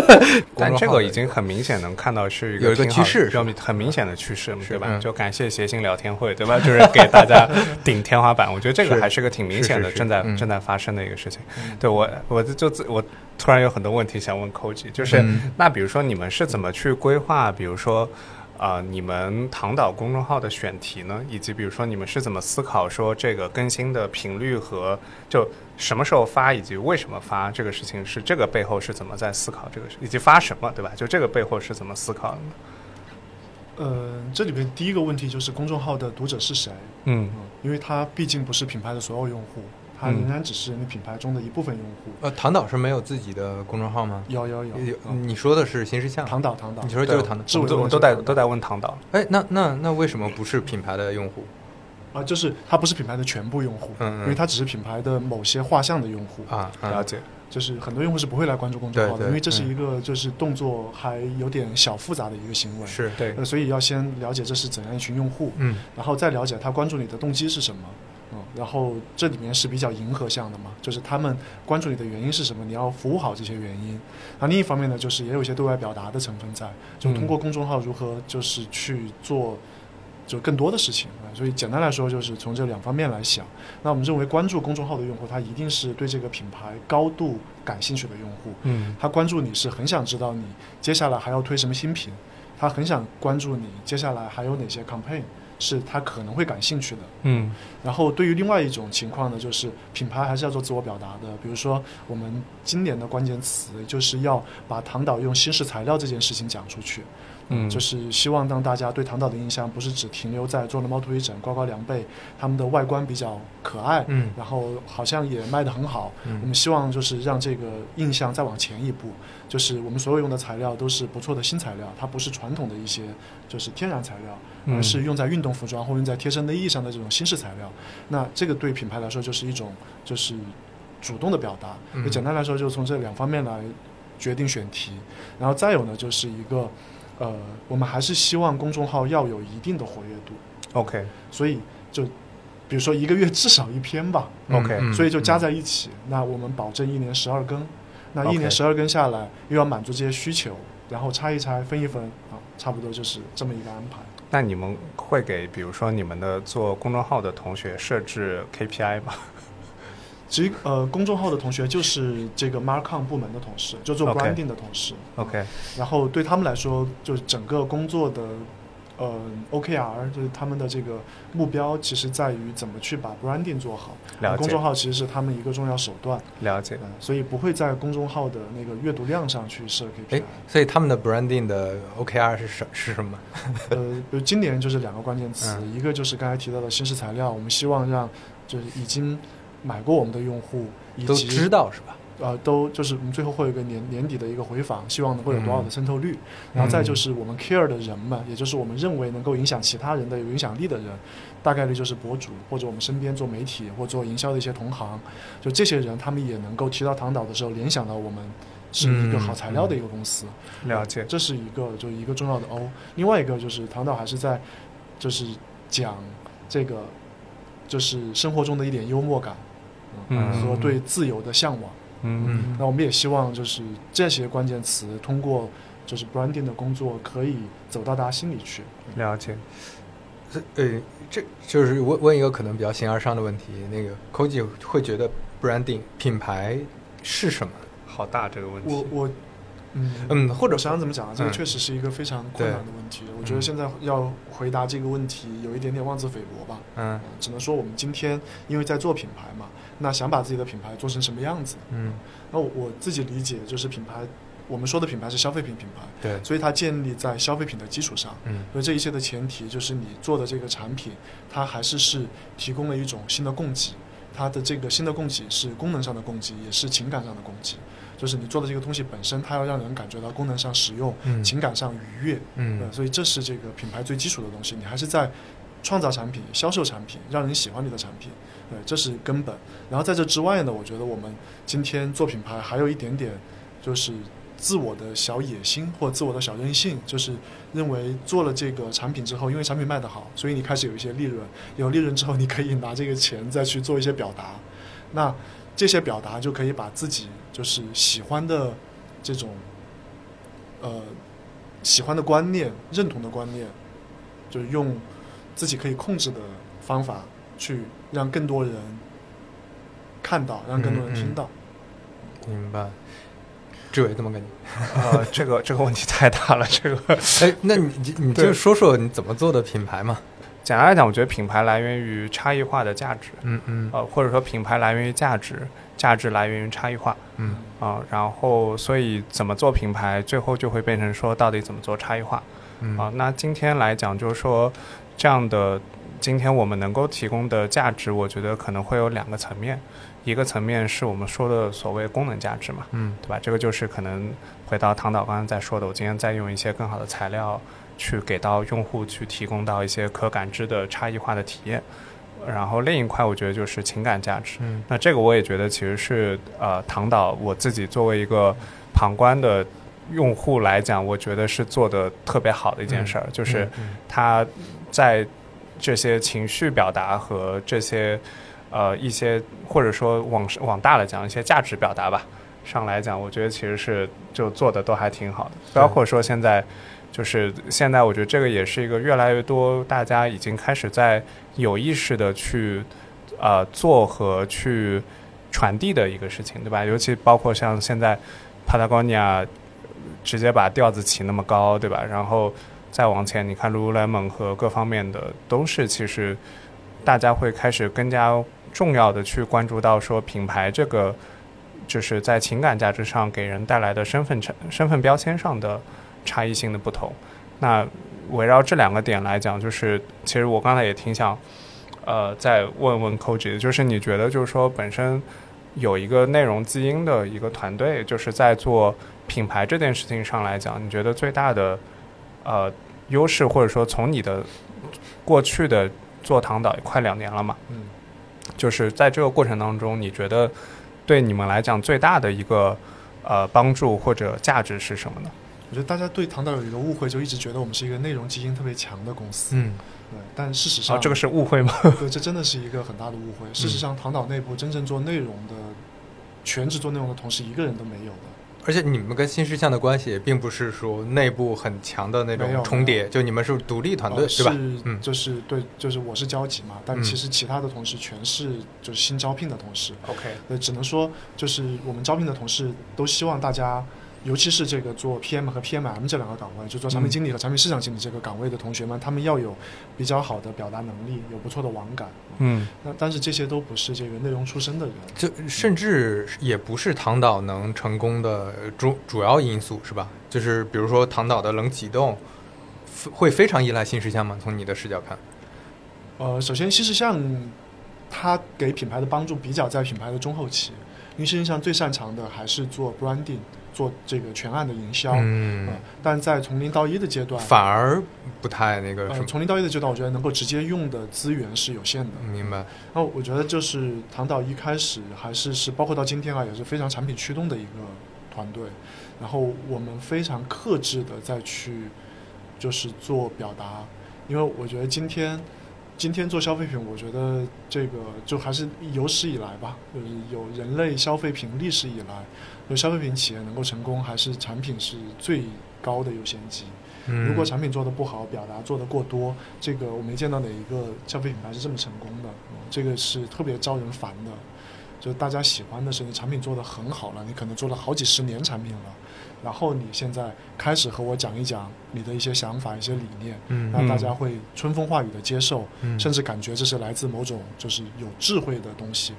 但这个已经很明显能看到是一有一个趋势是吧很明显的趋势嘛，对吧？嗯就感谢谐星聊天会，对吧？就是给大家顶天花板，我觉得这个还是个挺明显的正在嗯正在发生的一个事情。嗯对我，我就自我突然有很多问题想问 Koji，就是、嗯那比如说你们是怎么去规划，比如说。啊、你们唐导公众号的选题呢，以及比如说你们是怎么思考说这个更新的频率和就什么时候发，以及为什么发这个事情是这个背后是怎么在思考这个事，以及发什么，对吧？就这个背后是怎么思考的呢？呃，这里边第一个问题就是公众号的读者是谁？嗯嗯，因为它毕竟不是品牌的所有用户，它嗯仍然只是你品牌中的一部分用户。呃，唐导是没有自己的公众号吗？有有有，嗯你说的是新事项，唐导唐导，你说就是唐导。志伟我都在都在问唐导。哎，那那那为什么不是品牌的用户？啊，就是它不是品牌的全部用户，嗯嗯因为它只是品牌的某些画像的用户。啊，啊了解，就是很多用户是不会来关注公众号的，对对因为这是嗯一个就是动作还有点小复杂的一个行为。是，对呃，所以要先了解这是怎样一群用户，嗯然后再了解他关注你的动机是什么。嗯，然后这里面是比较迎合向的嘛，就是他们关注你的原因是什么，你要服务好这些原因。那另一方面呢，就是也有一些对外表达的成分在，就通过公众号如何就是去做就更多的事情啊。所以简单来说，就是从这两方面来想。那我们认为关注公众号的用户，他一定是对这个品牌高度感兴趣的用户。嗯他关注你是很想知道你接下来还要推什么新品，他很想关注你接下来还有哪些 campaign 是他可能会感兴趣的。嗯然后对于另外一种情况呢，就是品牌还是要做自我表达的。比如说我们今年的关键词就是要把唐导用新式材料这件事情讲出去。嗯，就是希望让大家对唐岛的印象不是只停留在做了猫头鹰枕、呱呱凉被，他们的外观比较可爱，嗯然后好像也卖得很好。嗯我嗯们希望就是让这个印象再往前一步，就是我们所有用的材料都是不错的新材料，它不是传统的一些就是天然材料，嗯而是用在运动服装或用在贴身内衣上的这种新式材料。那这个对品牌来说就是一种就是主动的表达。嗯就简单来说，就从这两方面来决定选题，然后再有呢，就是一个呃，我们还是希望公众号要有一定的活跃度，OK。所以就比如说一个月至少一篇吧，嗯 OK，嗯所以就加嗯。在一起，那我们保证一年十二更，那一年十二更下来，又要满足这些需求，然后拆一拆，分一分，啊，差不多就是这么一个安排。那你们会给比如说你们的做公众号的同学设置 KPI 吗？至于呃，公众号的同学就是这个 Marcom 部门的同事，就做 branding 的同事。OK 然后对他们来说，就是整个工作的呃 OKR，就是他们的这个目标，其实在于怎么去把 branding 做好。了解公众号其实是他们一个重要手段，了解嗯，所以不会在公众号的那个阅读量上去设 KPI 哎。，所以他们的 branding 的 OKR 是什是什么？呃，比如今年就是两个关键词，嗯一个就是刚才提到的新式材料，我们希望让就是已经买过我们的用户以都及知道是吧？呃，都就是我们最后会有一个年年底的一个回访，希望能够有多少的渗透率，然后再就是我们 care 的人们，也就是我们认为能够影响其他人的有影响力的人，大概率就是博主或者我们身边做媒体或做营销的一些同行，就这些人他们也能够提到唐导的时候联想到我们是一个好材料的一个公司，了解，这是一个就一个重要的 O，另外一个就是唐导还是在就是讲这个就是生活中的一点幽默感，嗯和对自由的向往。嗯那我们也希望就是这些关键词通过就是 branding 的工作可以走到大家心里去。了解，呃，这就是问问一个可能比较形而上的问题，那个 c o j i 会觉得 branding 品牌是什么？好大这个问题，我我嗯嗯，或者我想怎么讲啊？这个嗯确实是一个非常困难的问题。我觉得嗯现在要回答这个问题有一点点妄自菲薄吧。嗯嗯只能说我们今天因为在做品牌嘛，那想把自己的品牌做成什么样子？嗯，那我我自己理解就是品牌，我们说的品牌是消费品品牌，对，所以它建立在消费品的基础上。嗯所以这一切的前提就是你做的这个产品，它还是是提供了一种新的供给，它的这个新的供给是功能上的供给，也是情感上的供给。就是你做的这个东西本身，它要让人感觉到功能上实用，嗯情感上愉悦。嗯呃，所以这是这个品牌最基础的东西。你还是在创造产品、销售产品，让人喜欢你的产品，对，这是根本。然后在这之外呢，我觉得我们今天做品牌还有一点点就是自我的小野心或自我的小任性，就是认为做了这个产品之后，因为产品卖得好，所以你开始有一些利润，有利润之后，你可以拿这个钱再去做一些表达。那这些表达就可以把自己就是喜欢的这种呃喜欢的观念、认同的观念，就是用自己可以控制的方法去让更多人看到，让更多人听到。明白。志伟怎么感觉？呃，这个这个问题太大了，这个哎，那你你你就说说你怎么做的品牌嘛？简单来讲，我觉得品牌来源于差异化的价值，嗯嗯呃，或者说品牌来源于价值，价值来源于差异化嗯啊、然后所以怎么做品牌，最后就会变成说到底怎么做差异化嗯啊、那今天来讲，就是说这样的，今天我们能够提供的价值，我觉得可能会有两个层面，一个层面是我们说的所谓功能价值嘛，嗯对吧？这个就是可能回到唐导刚刚在说的，我今天再用一些更好的材料去给到用户去提供到一些可感知的差异化的体验。然后另一块，我觉得就是情感价值。嗯那这个我也觉得其实是呃，唐导我自己作为一个旁观的用户来讲，我觉得是做的特别好的一件事儿，就是嗯他在这些情绪表达和这些呃一些或者说往往大了讲一些价值表达吧上来讲，我觉得其实是就做的都还挺好的，包括说现在。就是现在，我觉得这个也是一个越来越多大家已经开始在有意识的去呃做和去传递的一个事情，对吧？尤其包括像现在 Patagonia 直接把调子起那么高，对吧？然后再往前，你看 Lululemon 和各方面的都是，其实大家会开始更加重要的去关注到说品牌这个，就是在情感价值上给人带来的身份成身份标签上的差异性的不同。那围绕这两个点来讲，就是其实我刚才也挺想，呃，再问问 Koji，就是你觉得就是说本身有一个内容基因的一个团队，就是在做品牌这件事情上来讲，你觉得最大的呃优势，或者说从你的过去的做唐导也快两年了嘛，嗯，就是在这个过程当中，你觉得对你们来讲最大的一个呃帮助或者价值是什么呢？我觉得大家对唐导有一个误会，就一直觉得我们是一个内容基因特别强的公司。嗯对，但事实啊，上，这个是误会吗？对，这真的是一个很大的误会。事实上，唐导内部真正做内容的、全职做内容的同事一个人都没有的。而且你们跟新事项的关系也并不是说内部很强的那种重叠，就你们是独立团队，呃对吧？是，嗯就是对，就是我是交集嘛，但嗯其实其他的同事全是就是新招聘的同事。OK，呃，只能说就是我们招聘的同事都希望大家，尤其是这个做 PM 和 PMM 这两个岗位，就做产品经理和产品市场经理这个岗位的同学们，他们要有比较好的表达能力，有不错的网感。嗯那但是这些都不是这个内容出身的人。就甚至也不是唐导能成功的主主要因素，是吧？就是比如说唐导的冷启动，会非常依赖新事项吗？从你的视角看，呃，首先新事项它给品牌的帮助比较在品牌的中后期，因为实际上最擅长的还是做 branding，做这个全案的营销。嗯呃，但在从零到一的阶段，反而不太那个从零到一的阶段，我觉得能够直接用的资源是有限的。明白？那我觉得就是唐导一开始还是是包括到今天啊，也是非常产品驱动的一个团队。然后我们非常克制的再去就是做表达，因为我觉得今天今天做消费品，我觉得这个就还是有史以来吧，就是有人类消费品历史以来，就消费品企业能够成功，还是产品是最高的优先级。嗯，如果产品做得不好，表达做得过多，这个我没见到哪一个消费品牌是这么成功的，嗯这个是特别招人烦的。就大家喜欢的是你产品做得很好了，你可能做了好几十年产品了，然后你现在开始和我讲一讲你的一些想法、一些理念，嗯让大家会春风化雨的接受，嗯甚至感觉这是来自某种就是有智慧的东西。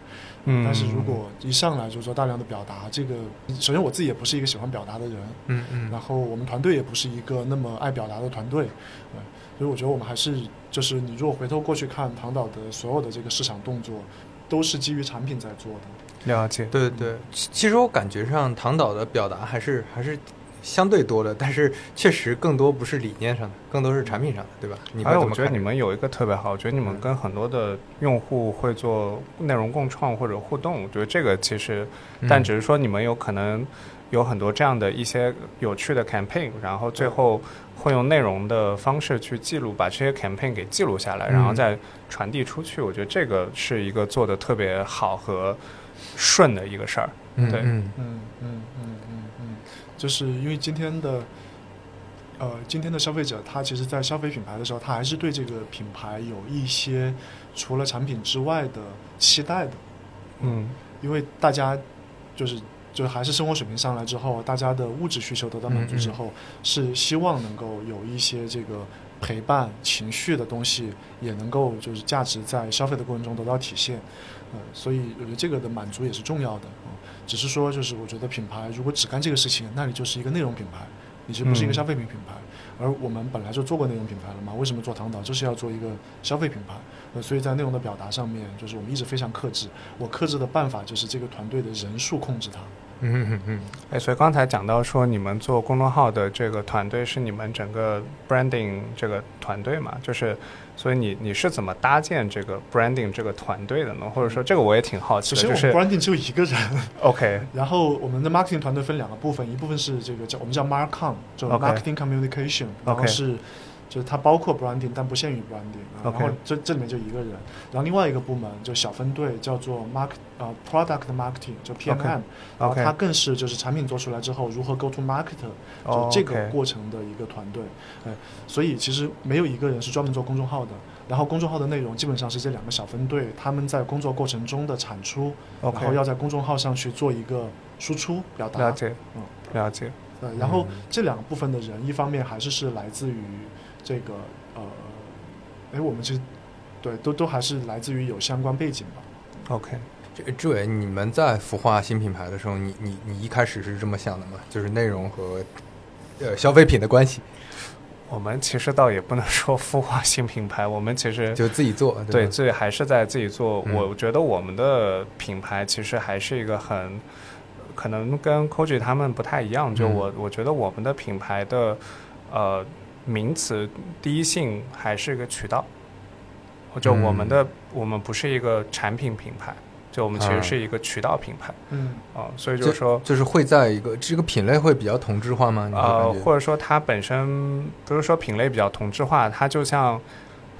嗯。但是如果一上来就说大量的表达，这个首先我自己也不是一个喜欢表达的人，嗯嗯。然后我们团队也不是一个那么爱表达的团队，呃，所以我觉得我们还是就是你如果回头过去看唐导的所有的这个市场动作，都是基于产品在做的。了解，对对对，其其实我感觉上唐导的表达还是还是相对多的，但是确实更多不是理念上的，更多是产品上的，对吧？还有，我觉得你们有一个特别好，我觉得你们嗯跟很多的用户会做内容共创或者互动，我觉得这个其实，但嗯只是说你们有可能有很多这样的一些有趣的 campaign，然后最后会用内容的方式去记录，把这些 campaign 给记录下来，嗯然后再传递出去。我觉得这个是一个做的特别好和顺的一个事儿。对嗯嗯嗯嗯嗯嗯嗯，就是因为今天的，呃，今天的消费者他其实，在消费品牌的时候，他还是对这个品牌有一些除了产品之外的期待的。嗯因为大家就是就还是生活水平上来之后，大家的物质需求得到满足之后，是希望能够有一些这个陪伴情绪的东西，也能够就是价值在消费的过程中得到体现。呃，所以我觉得这个的满足也是重要的。嗯，只是说就是我觉得品牌如果只干这个事情，那你就是一个内容品牌，你就不是一个嗯消费品品牌。而我们本来就做过内容品牌了嘛，为什么做唐导就是要做一个消费品牌？呃，所以在内容的表达上面，就是我们一直非常克制。我克制的办法就是这个团队的人数控制它。嗯嗯嗯哎，所以刚才讲到说，你们做公众号的这个团队是你们整个 branding 这个团队嘛？就是，所以你你是怎么搭建这个 branding 这个团队的呢？或者说，这个我也挺好奇的，首先，我们就是 branding 只有一个人，OK 然后我们的 marketing 团队分两个部分，一部分是这个叫我们叫 marcom，就 OK marketing communication，然后是就是它包括 branding，但不限于 branding 然后这这里面就一个人，然后另外一个部门就小分队叫做 mark 呃 product marketing，就 PMM，、然后它更是就是产品做出来之后如何 go to market，就哦这个过程的一个团队。哎，所以其实没有一个人是专门做公众号的。然后公众号的内容基本上是这两个小分队他们在工作过程中的产出，然后要在公众号上去做一个输出表达。了解嗯，了解，对，然后嗯这两个部分的人，一方面还是是来自于这个呃，哎，我们其实对都都还是来自于有相关背景吧。OK。这志伟，你们在孵化新品牌的时候，你你你一开始是这么想的吗？就是内容和呃消费品的关系，我们其实倒也不能说孵化新品牌，我们其实就自己做，对，吧自己还是在自己做。嗯我觉得我们的品牌其实还是一个很，可能跟 Koji 他们不太一样。就嗯我，我觉得我们的品牌的呃名词第一性还是一个渠道。就我们的，我们不是一个产品品牌，就我们其实啊。是一个渠道品牌。嗯，啊、所以就是说，就是会在一个这个品类会比较同质化吗？呃，或者说它本身不是说品类比较同质化，它就像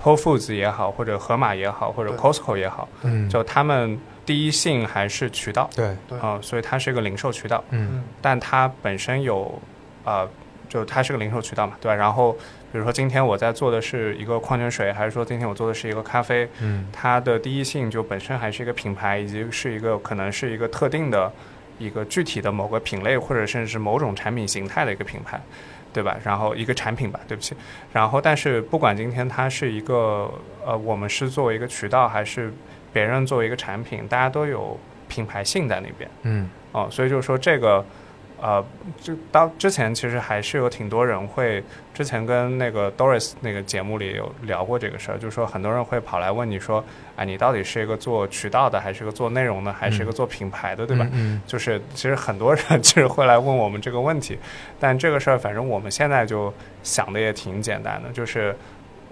Whole Foods 也好，或者盒马也好，或者 Costco 也好，嗯，就他们第一性还是渠道。对，对，啊、所以它是一个零售渠道，嗯。嗯但它本身有呃，就它是个零售渠道嘛，对吧？然后比如说今天我在做的是一个矿泉水，还是说今天我做的是一个咖啡，嗯它的第一性就本身还是一个品牌，以及是一个可能是一个特定的一个具体的某个品类，或者甚至是某种产品形态的一个品牌，对吧？然后一个产品吧，对不起。然后，但是不管今天它是一个呃，我们是作为一个渠道，还是别人作为一个产品，大家都有品牌性在那边嗯哦、所以就是说这个呃，就当之前其实还是有挺多人会，之前跟那个 Doris 那个节目里有聊过这个事儿，就是说很多人会跑来问你说，哎，你到底是一个做渠道的，还是一个做内容的，还是一个做品牌的，对吧？嗯就是其实很多人 其实会来问我们这个问题，但这个事儿反正我们现在就想的也挺简单的，就是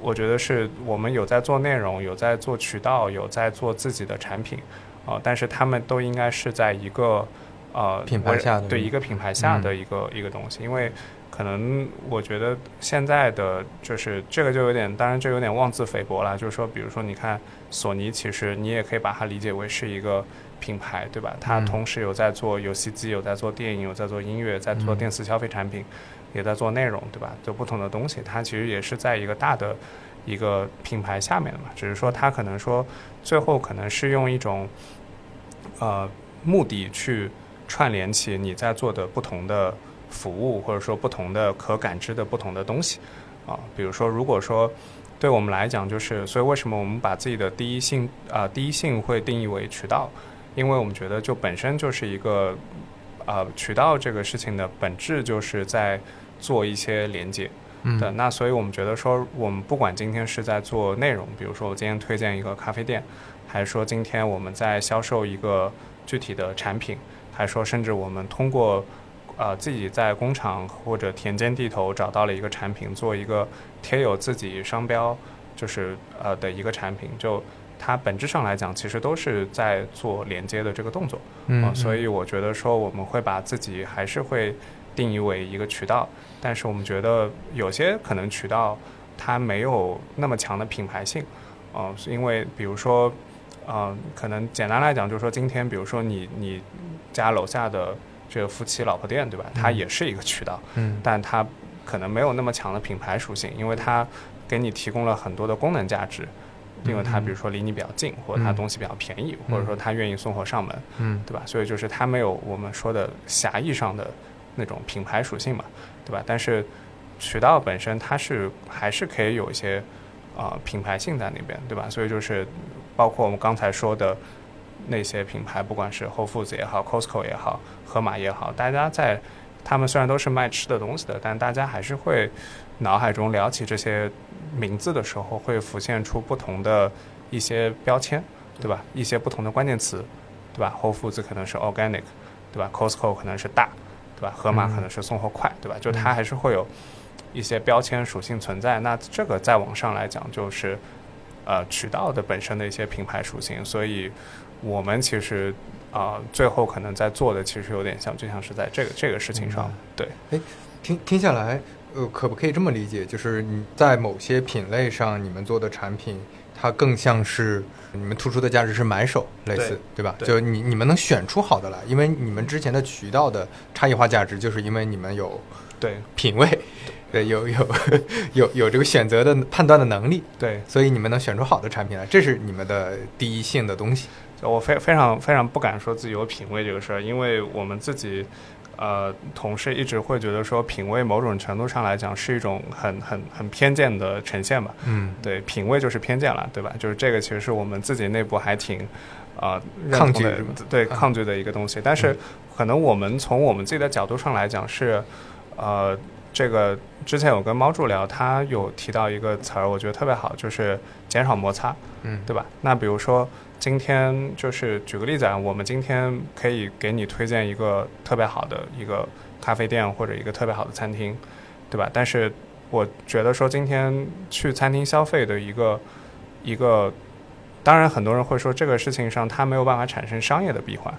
我觉得是我们有在做内容，有在做渠道，有在做自己的产品，啊、但是他们都应该是在一个呃品牌下的对一个品牌下嗯。的一个、一个东西，因为可能我觉得现在的就是这个就有点，当然这有点妄自菲薄了，就是说，比如说你看索尼，其实你也可以把它理解为是一个品牌，对吧？它嗯。同时有在做游戏机，有在做电影，有在做音乐，在做嗯。电子消费产品，也在做内容，对吧？就不同的东西，它其实也是在一个大的一个品牌下面的嘛，只是说它可能说最后可能是用一种呃目的去串联起你在做的不同的服务，或者说不同的可感知的不同的东西啊。比如说，如果说对我们来讲，就是所以为什么我们把自己的第一性啊、第一性会定义为渠道，因为我们觉得就本身就是一个呃渠道这个事情的本质就是在做一些连接。嗯，那所以我们觉得说，我们不管今天是在做内容，比如说我今天推荐一个咖啡店，还是说今天我们在销售一个具体的产品，还说甚至我们通过呃自己在工厂或者田间地头找到了一个产品，做一个贴有自己商标就是呃的一个产品，就它本质上来讲，其实都是在做连接的这个动作。嗯啊，所以我觉得说我们会把自己还是会定义为一个渠道，但是我们觉得有些可能渠道它没有那么强的品牌性，啊、是因为比如说，呃，可能简单来讲就是说，今天比如说你你家楼下的这个夫妻老婆店，对吧？它嗯也是一个渠道，嗯但它可能没有那么强的品牌属性，因为它给你提供了很多的功能价值。因为它嗯比如说离你比较近，或者它嗯东西比较便宜，或者说它愿意送货上门，嗯对吧？所以就是它没有我们说的狭义上的那种品牌属性嘛，对吧？但是渠道本身它是还是可以有一些啊、呃品牌性在那边，对吧？所以就是包括我们刚才说的那些品牌，不管是 Whole Foods 也好，Costco 也好，盒马也好，大家在他们虽然都是卖吃的东西的，但大家还是会脑海中聊起这些名字的时候，会浮现出不同的一些标签，对吧？一些不同的关键词，对吧？Whole Foods 可能是 organic，对吧？Costco 可能是大，对吧？盒马可能是送货快，对吧？就它还是会有一些标签属性存在。那这个再往上来讲，就是呃渠道的本身的一些品牌属性。所以我们其实啊、呃最后可能在做的，其实有点像，就像是在这个这个事情上，对。哎听听下来，呃，可不可以这么理解？就是你在某些品类上，你们做的产品，它更像是你们突出的价值是买手，类似，对吧？对就你你们能选出好的来，因为你们之前的渠道的差异化价值，就是因为你们有对品味，对，有有 有有这个选择的判断的能力，对，所以你们能选出好的产品来，这是你们的第一性的东西。就我非非常非常不敢说自己有品味这个事儿，因为我们自己，呃，同事一直会觉得说品味某种程度上来讲是一种很很很偏见的呈现吧。嗯，对，品味就是偏见了，对吧？就是这个其实是我们自己内部还挺呃抗拒对啊抗拒的一个东西。但是可能我们从我们自己的角度上来讲是，呃，这个之前有跟猫柱聊，他有提到一个词儿，我觉得特别好，就是减少摩擦。嗯，对吧？那比如说今天就是举个例子啊，我们今天可以给你推荐一个特别好的一个咖啡店或者一个特别好的餐厅，对吧？但是我觉得说今天去餐厅消费的一个一个，当然很多人会说这个事情上它没有办法产生商业的闭环，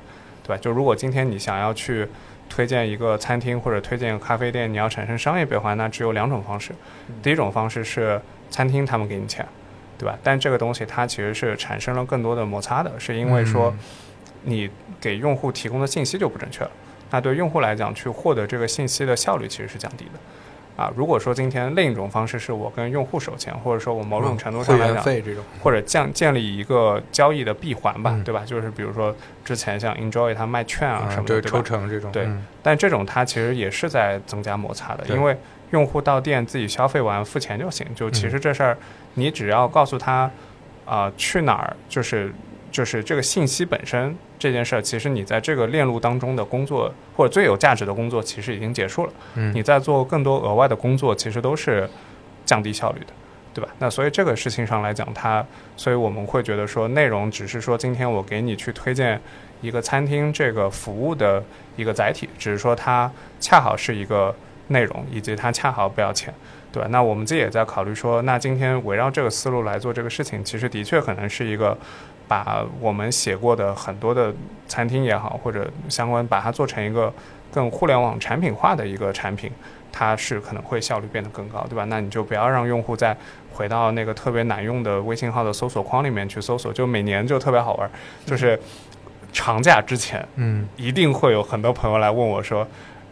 对吧？就如果今天你想要去推荐一个餐厅或者推荐咖啡店，你要产生商业闭环，那只有两种方式。第一种方式是餐厅他们给你钱，对吧？但这个东西它其实是产生了更多的摩擦的，是因为说你给用户提供的信息就不正确了。那对用户来讲，去获得这个信息的效率其实是降低的。啊，如果说今天另一种方式是我跟用户收钱，或者说我某种程度上来讲，员费这种，或者建建立一个交易的闭环吧，嗯对吧？就是比如说之前像 Enjoy 它卖券啊什么的，就是对抽成这种，对嗯但这种它其实也是在增加摩擦的，因为用户到店自己消费完付钱就行。就其嗯实这事儿，你只要告诉他，啊、去哪儿就是就是这个信息本身这件事儿，其实你在这个链路当中的工作或者最有价值的工作，其实已经结束了。嗯你在做更多额外的工作，其实都是降低效率的，对吧？那所以这个事情上来讲，它，所以我们会觉得说，内容只是说今天我给你去推荐一个餐厅这个服务的一个载体，只是说它恰好是一个内容，以及它恰好不要钱。对？那我们自己也在考虑说，那今天围绕这个思路来做这个事情，其实的确可能是一个把我们写过的很多的餐厅也好，或者相关把它做成一个更互联网产品化的一个产品，它是可能会效率变得更高，对吧？那你就不要让用户再回到那个特别难用的微信号的搜索框里面去搜索，就每年就特别好玩，就是长假之前，嗯一定会有很多朋友来问我说。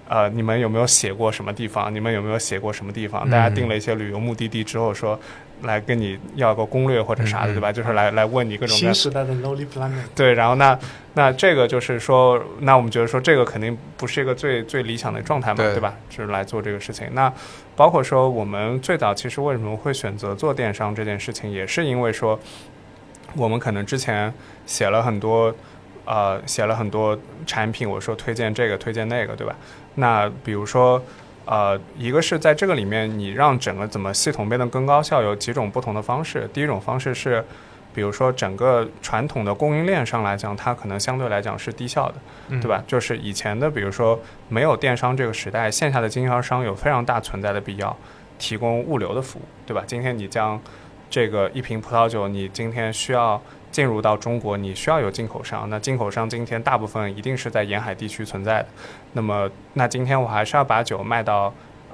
呃，你们有没有写过什么地方？你们有没有写过什么地方？大家定了一些旅游目的地之后说，来跟你要个攻略或者啥的，对吧？就是来来问你各种各样新时代的 Lonely Planet，对，然后那那这个就是说，那我们觉得说这个肯定不是一个最最理想的状态嘛，对对吧？就是来做这个事情。那包括说我们最早其实为什么会选择做电商这件事情，也是因为说我们可能之前写了很多呃写了很多产品，我说推荐这个推荐那个，对吧？那比如说。呃，一个是在这个里面，你让整个怎么系统变得更高效，有几种不同的方式。第一种方式是，比如说整个传统的供应链上来讲，它可能相对来讲是低效的，嗯对吧？就是以前的，比如说没有电商这个时代，线下的经销商有非常大存在的必要，提供物流的服务，对吧？今天你将这个一瓶葡萄酒，你今天需要进入到中国，你需要有进口商，那进口商今天大部分一定是在沿海地区存在的。那么，那今天我还是要把酒卖到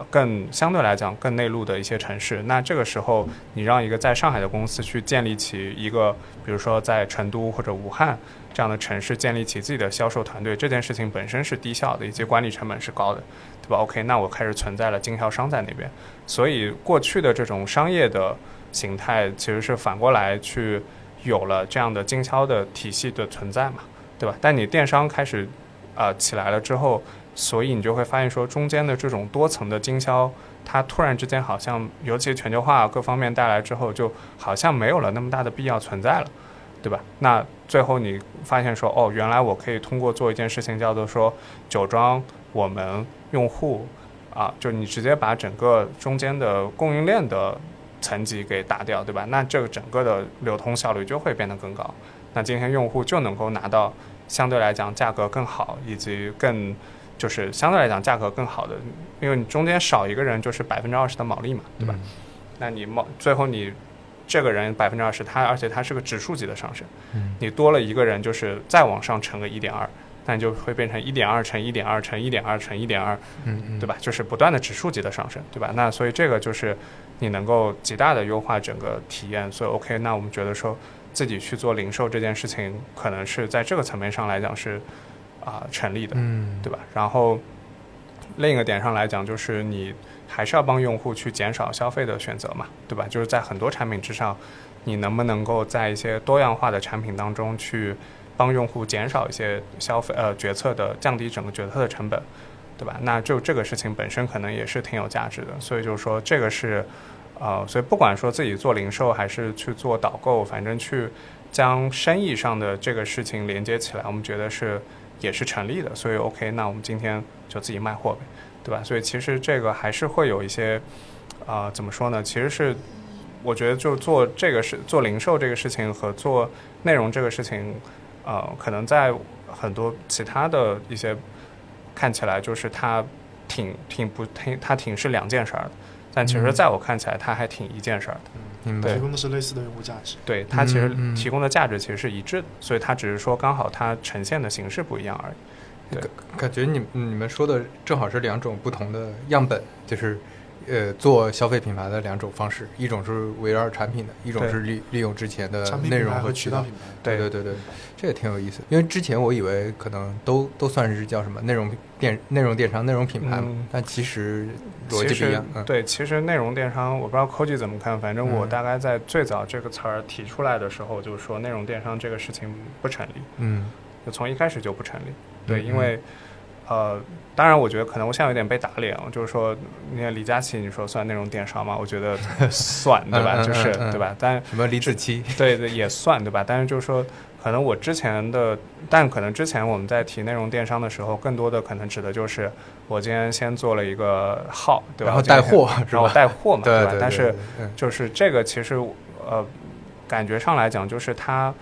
更相对来讲更内陆的一些城市。那这个时候，你让一个在上海的公司去建立起一个，比如说在成都或者武汉这样的城市建立起自己的销售团队，这件事情本身是低效的，以及管理成本是高的，对吧？OK，那我开始存在了经销商在那边，所以过去的这种商业的形态其实是反过来去有了这样的经销的体系的存在嘛，对吧？但你电商开始呃起来了之后，所以你就会发现说中间的这种多层的经销，它突然之间好像，尤其全球化各方面带来之后，就好像没有了那么大的必要存在了，对吧？那最后你发现说，哦，原来我可以通过做一件事情叫做说酒庄我们用户啊，就你直接把整个中间的供应链的层级给打掉，对吧？那这个整个的流通效率就会变得更高。那今天用户就能够拿到相对来讲价格更好，以及更就是相对来讲价格更好的，因为你中间少一个人就是百分之二十的毛利嘛，对吧？嗯那你毛最后你这个人百分之二十，他而且他是个指数级的上升，嗯你多了一个人就是再往上乘个一点二，那你就会变成一点二乘一点二乘一点二乘一点二，嗯嗯，对吧？就是不断的指数级的上升，对吧？那所以这个就是你能够极大的优化整个体验。所以 OK，那我们觉得说自己去做零售这件事情，可能是在这个层面上来讲是啊、成立的，嗯对吧？然后另一个点上来讲，就是你还是要帮用户去减少消费的选择嘛，对吧？就是在很多产品之上，你能不能够在一些多样化的产品当中去帮用户减少一些消费呃决策的降低整个决策的成本，对吧？那就这个事情本身可能也是挺有价值的，所以就是说这个是呃，所以不管说自己做零售还是去做导购，反正去将生意上的这个事情连接起来，我们觉得是也是成立的。所以 OK，那我们今天就自己卖货呗，对吧？所以其实这个还是会有一些啊、怎么说呢？其实是我觉得就做这个事，做零售这个事情和做内容这个事情，呃，可能在很多其他的一些看起来就是它挺挺不挺它挺是两件事儿的，但其实嗯在我看起来它还挺一件事儿的。嗯提。供的是类似的用户价值。对它其实提供的价值其实是一致的，所以它只是说刚好它呈现的形式不一样而已。感觉你你们说的正好是两种不同的样本，就是呃做消费品牌的两种方式，一种是围绕产品的，一种是利利用之前的内容和渠道。对对对对，这也挺有意思。因为之前我以为可能都都算是叫什么内容电内容电商、内容品牌嘛，嗯但其实逻辑不一样。嗯，对，其实内容电商，我不知道 Koji 怎么看，反正我嗯大概在最早这个词儿提出来的时候，就是说内容电商这个事情不成立，嗯，就从一开始就不成立。对，嗯因为呃，当然，我觉得可能我现在有点被打脸，就是说，你看李佳琦，你说算内容电商吗？我觉得 算，对吧？就是对吧？但什么李子柒？对对也算，对吧？但是就是说，可能我之前的，但可能之前我们在提内容电商的时候，更多的可能指的就是我今天先做了一个号，对吧？然后带货然后？带货嘛，对吧，但是就是这个其实呃，感觉上来讲，就是它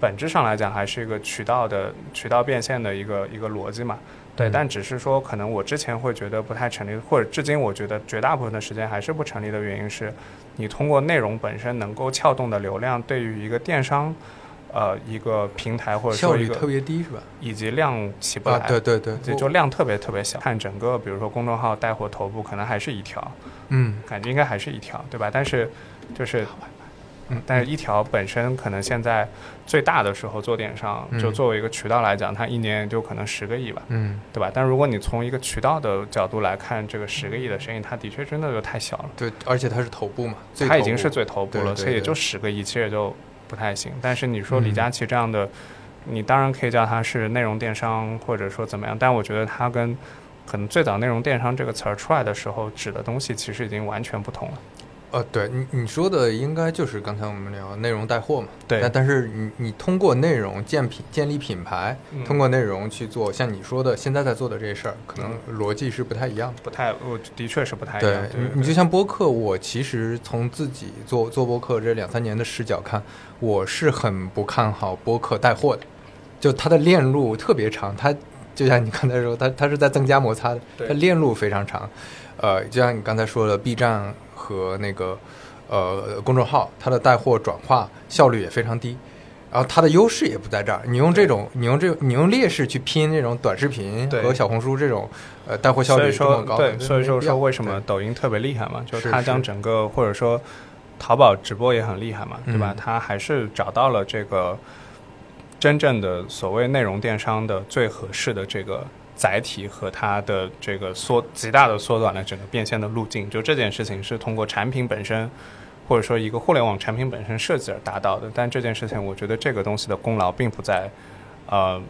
本质上来讲还是一个渠道的渠道变现的一个一个逻辑嘛。对，嗯但只是说，可能我之前会觉得不太成立，或者至今我觉得绝大部分的时间还是不成立的原因是，你通过内容本身能够撬动的流量，对于一个电商，呃，一个平台或者说一个效率特别低是吧？以及量起不来，啊，对对对，就就量特别特别小。看整个，比如说公众号带货头部，可能还是一条，嗯感觉应该还是一条，对吧？但是就是，嗯，但是一条本身可能现在最大的时候做电商，嗯就作为一个渠道来讲，它一年就可能十个亿吧，嗯，对吧？但如果你从一个渠道的角度来看，这个十个亿的生意，它的确真的就太小了。对，而且它是头部嘛，部它已经是最头部了，对对对所以也就十个亿，其实也就不太行。但是你说李嗯佳琦这样的，你当然可以叫它是内容电商，或者说怎么样，但我觉得它跟可能最早内容电商这个词儿出来的时候指的东西，其实已经完全不同了。呃，对你你说的应该就是刚才我们聊内容带货嘛，对但但是你你通过内容建品建立品牌，嗯通过内容去做像你说的现在在做的这些事儿，可能逻辑是不太一样的。不太，我的确是不太一对样。对你，你就像播客，我其实从自己做做播客这两三年的视角看，我是很不看好播客带货的，就它的链路特别长，它就像你刚才说，它它是在增加摩擦的，它链路非常长。呃，就像你刚才说的，B 站和那个呃公众号，它的带货转化效率也非常低。然后它的优势也不在这儿，你用这种，你用这，你用劣势去拼这种短视频和小红书这种，呃，带货效率这么高，对，所以说说为什么抖音特别厉害嘛，就是是它将整个或者说淘宝直播也很厉害嘛，对吧？嗯？它还是找到了这个真正的所谓内容电商的最合适的这个载体和它的这个缩极大的缩短了整个变现的路径。就这件事情是通过产品本身。或者说一个互联网产品本身设计而达到的，但这件事情，我觉得这个东西的功劳并不在，呃，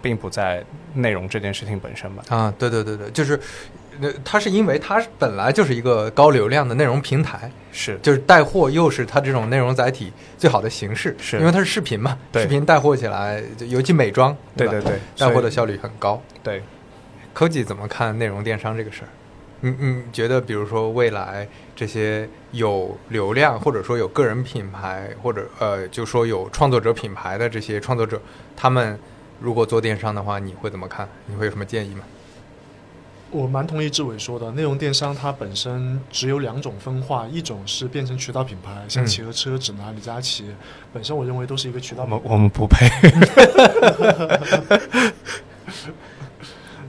并不在内容这件事情本身吧。啊，对对对对，就是，那，它是因为它本来就是一个高流量的内容平台，是就是带货又是它这种内容载体最好的形式，是因为它是视频嘛，对视频带货起来，尤其美妆，吧对对对，带货的效率很高。对。科技怎么看内容电商这个事儿？你你觉得，比如说未来这些有流量或者说有个人品牌，或者呃，就说有创作者品牌的这些创作者，他们如果做电商的话，你会怎么看？你会有什么建议吗？我蛮同意志伟说的，内容电商它本身只有两种分化，一种是变成渠道品牌，像嗯企鹅车、指南、李佳琦，本身我认为都是一个渠道品牌。我们我们不配。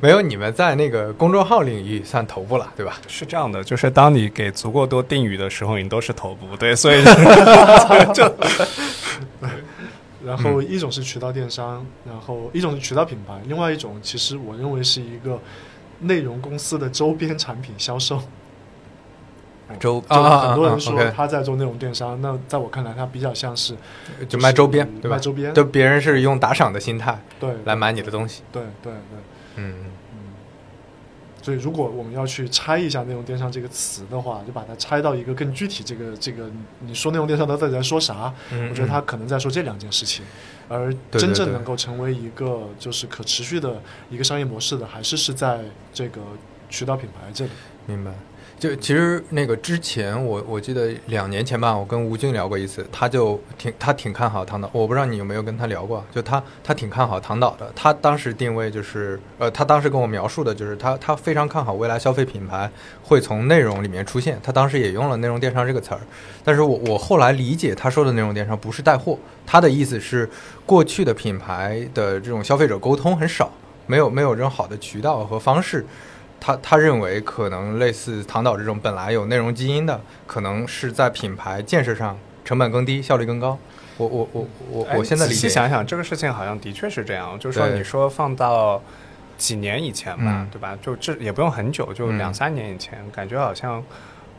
没有，你们在那个公众号领域算头部了，对吧？是这样的，就是当你给足够多定语的时候，你都是头部，对，所以 就然后一种是渠道电商，然后一种是渠道品牌，另外一种其实我认为是一个内容公司的周边产品销售。周就啊很多人说他在做内容电商，那在我看来，他比较像是就卖周边，对吧？卖周边，就别人是用打赏的心态对来买你的东西。对对对，嗯，嗯。所以，如果我们要去拆一下“内容电商”这个词的话，就把它拆到一个更具体，这个这个，你说内容电商到底在说啥？嗯我觉得他可能在说这两件事情，而真正能够成为一个就是可持续的一个商业模式的，还是是在这个渠道品牌这里。明白。就其实那个之前我我记得两年前吧，我跟吴军聊过一次，他就挺他挺看好唐导，我不知道你有没有跟他聊过，就他他挺看好唐导的，他当时定位就是呃，他当时跟我描述的就是他他非常看好未来消费品牌会从内容里面出现，他当时也用了内容电商这个词儿，但是我我后来理解他说的内容电商不是带货，他的意思是过去的品牌的这种消费者沟通很少，没有没有这种好的渠道和方式。他他认为可能类似唐导这种本来有内容基因的，可能是在品牌建设上成本更低，效率更高。我我我我哎我现在仔细想想，这个事情好像的确是这样。就是说，你说放到几年以前吧，嗯对吧？就这也不用很久，就嗯两三年以前，感觉好像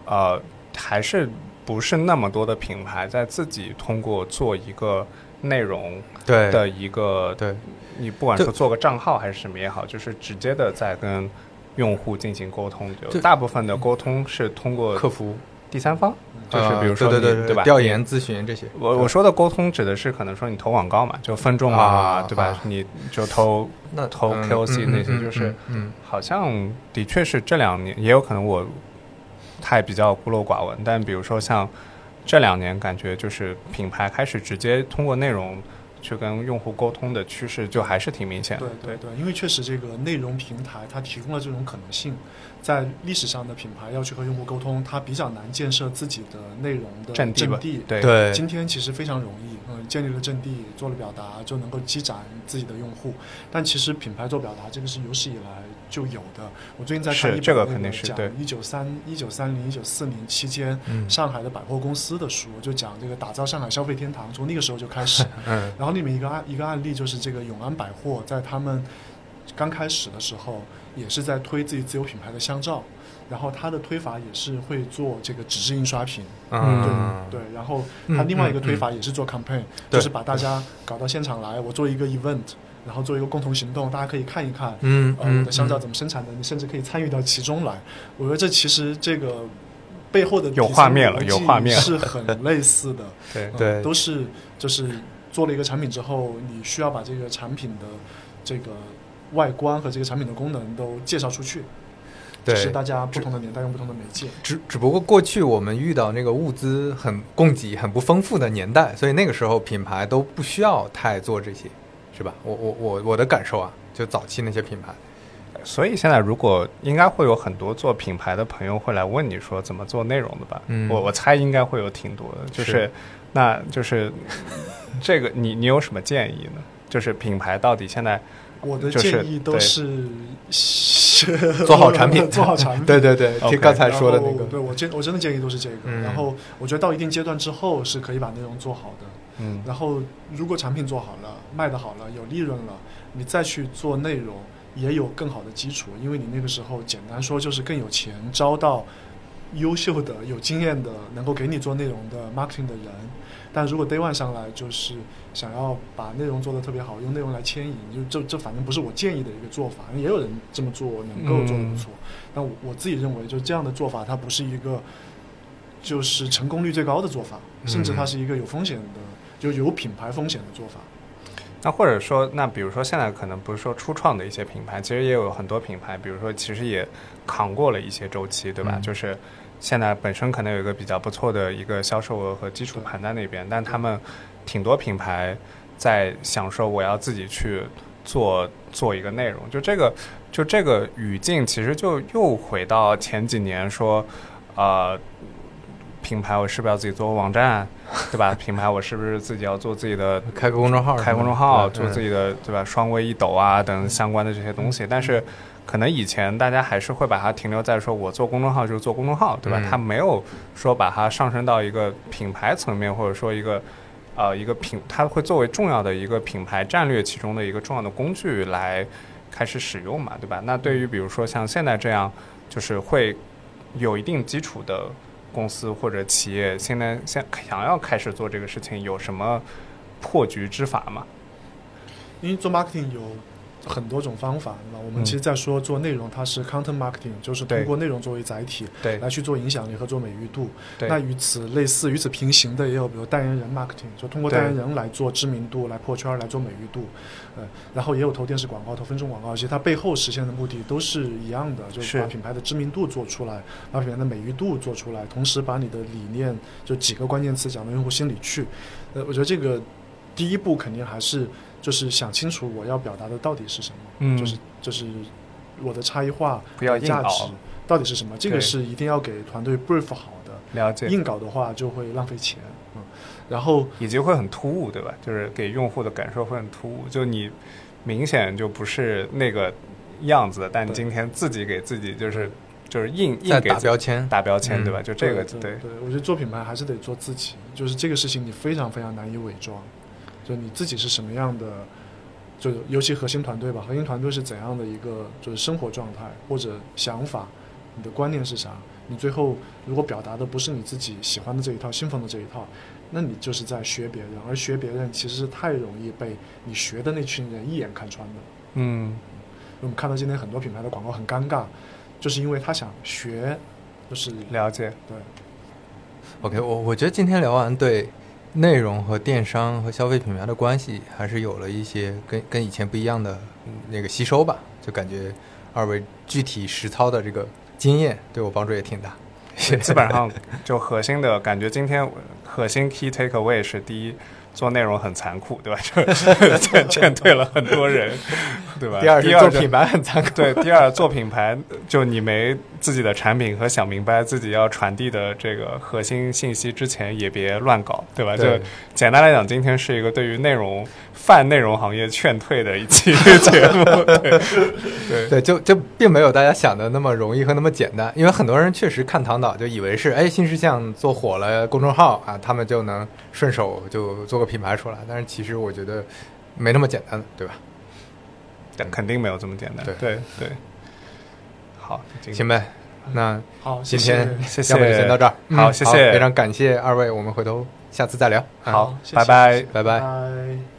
呃还是不是那么多的品牌在自己通过做一个内容对的一个，对，你不管就说做个账号还是什么也好，就是直接的在跟用户进行沟通。就就大部分的沟通是通过客服第三方，就是呃比如说对对对你对吧？调研咨询这些。我我说的沟通指的是可能说你投广告嘛，就分众啊，啊对吧？啊你就投那投嗯 KOC 嗯那些，嗯就是嗯好像的确是这两年，也有可能我太比较孤陋寡闻，但比如说像这两年，感觉就是品牌开始直接通过内容去跟用户沟通的趋势，就还是挺明显的。对对对，因为确实这个内容平台它提供了这种可能性，在历史上的品牌要去和用户沟通，它比较难建设自己的内容的阵地。对对今天其实非常容易，嗯，建立了阵地，做了表达，就能够积攒自己的用户。但其实品牌做表达这个是有史以来就有的。我最近在看一本是这个肯定是讲对一九三一九三零一九四零期间嗯上海的百货公司的书，就讲这个打造上海消费天堂，从那个时候就开始。嗯然后里面一个案一个案例就是这个永安百货在他们刚开始的时候，也是在推自己自有品牌的香皂，然后它的推法也是会做这个纸质印刷品，嗯对，然后它另外一个推法也是做 campaign，、对。就是把大家搞到现场来，我做一个 event，然后做一个共同行动，大家可以看一看，呃，嗯嗯我的香皂怎么生产的，你甚至可以参与到其中来。我觉得这其实这个背后的有画面了有画面了。是很类似的。对嗯对。都是就是做了一个产品之后，你需要把这个产品的这个外观和这个产品的功能都介绍出去。对是。大家不同的年代用不同的媒介。只只不过过去我们遇到那个物资很供给很不丰富的年代，所以那个时候品牌都不需要太做这些，是吧？我我我我的感受啊，就早期那些品牌，所以现在如果应该会有很多做品牌的朋友会来问你说怎么做内容的吧？嗯我我猜应该会有挺多的，就是是那就是 这个你你有什么建议呢？就是品牌到底现在我的建议都对是 做好产品 做好产品。对对对听刚才说的那个，对我建我真的建议都是这个。嗯然后我觉得到一定阶段之后是可以把内容做好的。嗯然后如果产品做好了，卖的好了，有利润了，你再去做内容也有更好的基础，因为你那个时候简单说就是更有钱招到优秀的、有经验的、能够给你做内容的 marketing 的人。但如果 day one 上来就是想要把内容做得特别好，用内容来牵引，就这这反正不是我建议的一个做法，也有人这么做能够做得不错。但我我自己认为，就这样的做法，它不是一个就是成功率最高的做法，甚至它是一个有风险的，就有品牌风险的做法。那或者说，那比如说现在可能不是说初创的一些品牌，其实也有很多品牌，比如说其实也扛过了一些周期，对吧？嗯就是现在本身可能有一个比较不错的一个销售额和基础盘在那边，但他们挺多品牌在想说我要自己去做做一个内容，就这个就这个语境其实就又回到前几年说，呃。品牌我是不是要自己做个网站，对吧？品牌我是不是自己要做自己的 开个公众号，开公众号，做自己的对吧？双微一抖啊等相关的这些东西，但是可能以前大家还是会把它停留在说我做公众号就是做公众号，对吧？嗯它没有说把它上升到一个品牌层面，或者说一个呃一个品，它会作为重要的一个品牌战略其中的一个重要的工具来开始使用嘛，对吧？那对于比如说像现在这样，就是会有一定基础的公司或者企业，现在现想要开始做这个事情，有什么破局之法吗？因为做 marketing 有很多种方法嘛，我们嗯其实在说做内容，它是 content marketing，就是通过内容作为载体对来去做影响力和做美誉度。对那与此类似、与此平行的也有，比如代言人 marketing，就通过代言人来做知名度、来破圈、来做美誉度。呃，然后也有投电视广告、投分众广告，其实它背后实现的目的都是一样的，就是是把品牌的知名度做出来，把品牌的美誉度做出来，同时把你的理念就几个关键词讲到用户心里去。呃，我觉得这个第一步肯定还是就是想清楚我要表达的到底是什么，嗯。就是就是我的差异化、不要硬价值到底是什么，这个是一定要给团队 brief 好的。了解，硬搞的话就会浪费钱，嗯，然后以及会很突兀，对吧？就是给用户的感受会很突兀，就你明显就不是那个样子，但你今天自己给自己就是就是硬硬给标签，打标签，嗯。对吧？就这个对对对，我觉得做品牌还是得做自己，就是这个事情你非常非常难以伪装，就你自己是什么样的，就尤其核心团队吧，核心团队是怎样的一个就是生活状态或者想法，你的观念是啥？你最后如果表达的不是你自己喜欢的这一套、信奉的这一套，那你就是在学别人，而学别人其实是太容易被你学的那群人一眼看穿的。嗯我们看到今天很多品牌的广告很尴尬，就是因为他想学，就是了解。对 OK，我我觉得今天聊完对内容和电商和消费品牌的关系，还是有了一些跟跟以前不一样的那个吸收吧，就感觉二位具体实操的这个经验对我帮助也挺大。基本上就核心的感觉，今天核心 key take away 是第一，做内容很残酷，对吧？就劝劝退了很多人，对吧？第二第就做品牌很残酷，对，第二做品牌，就你没自己的产品和想明白自己要传递的这个核心信息之前，也别乱搞，对吧？对就简单来讲，今天是一个对于内容泛内容行业劝退的一期 节目，对。对。对，就就并没有大家想的那么容易和那么简单，因为很多人确实看唐导就以为是，哎，新事项做火了公众号啊，他们就能顺手就做个品牌出来，但是其实我觉得没那么简单，对吧？但肯定没有这么简单，对。对对。好，行呗，那好，今天谢谢。要不就先到这儿，嗯好谢谢。非常感谢二位，我们回头下次再聊，啊好，拜。拜。拜。拜。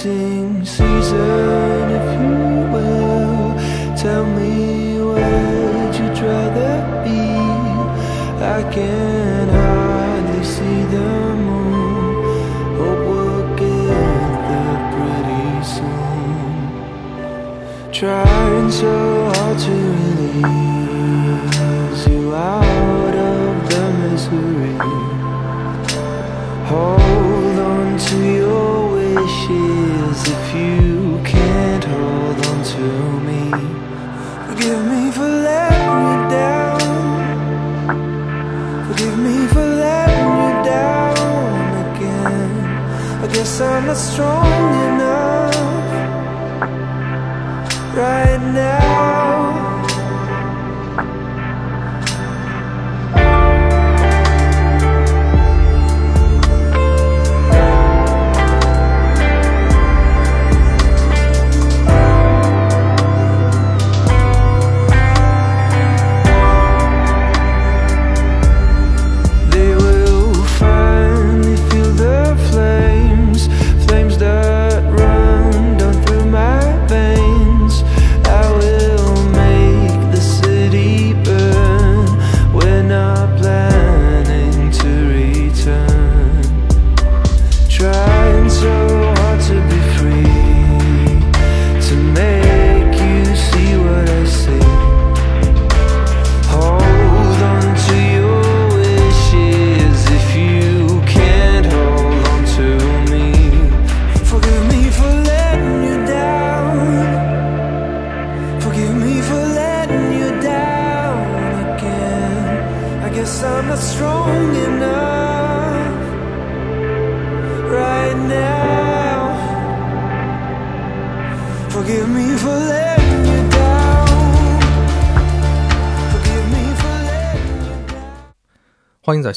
See. If you can't hold on to me. Forgive me for letting you down. Forgive me for letting you down again. I guess I'm not strong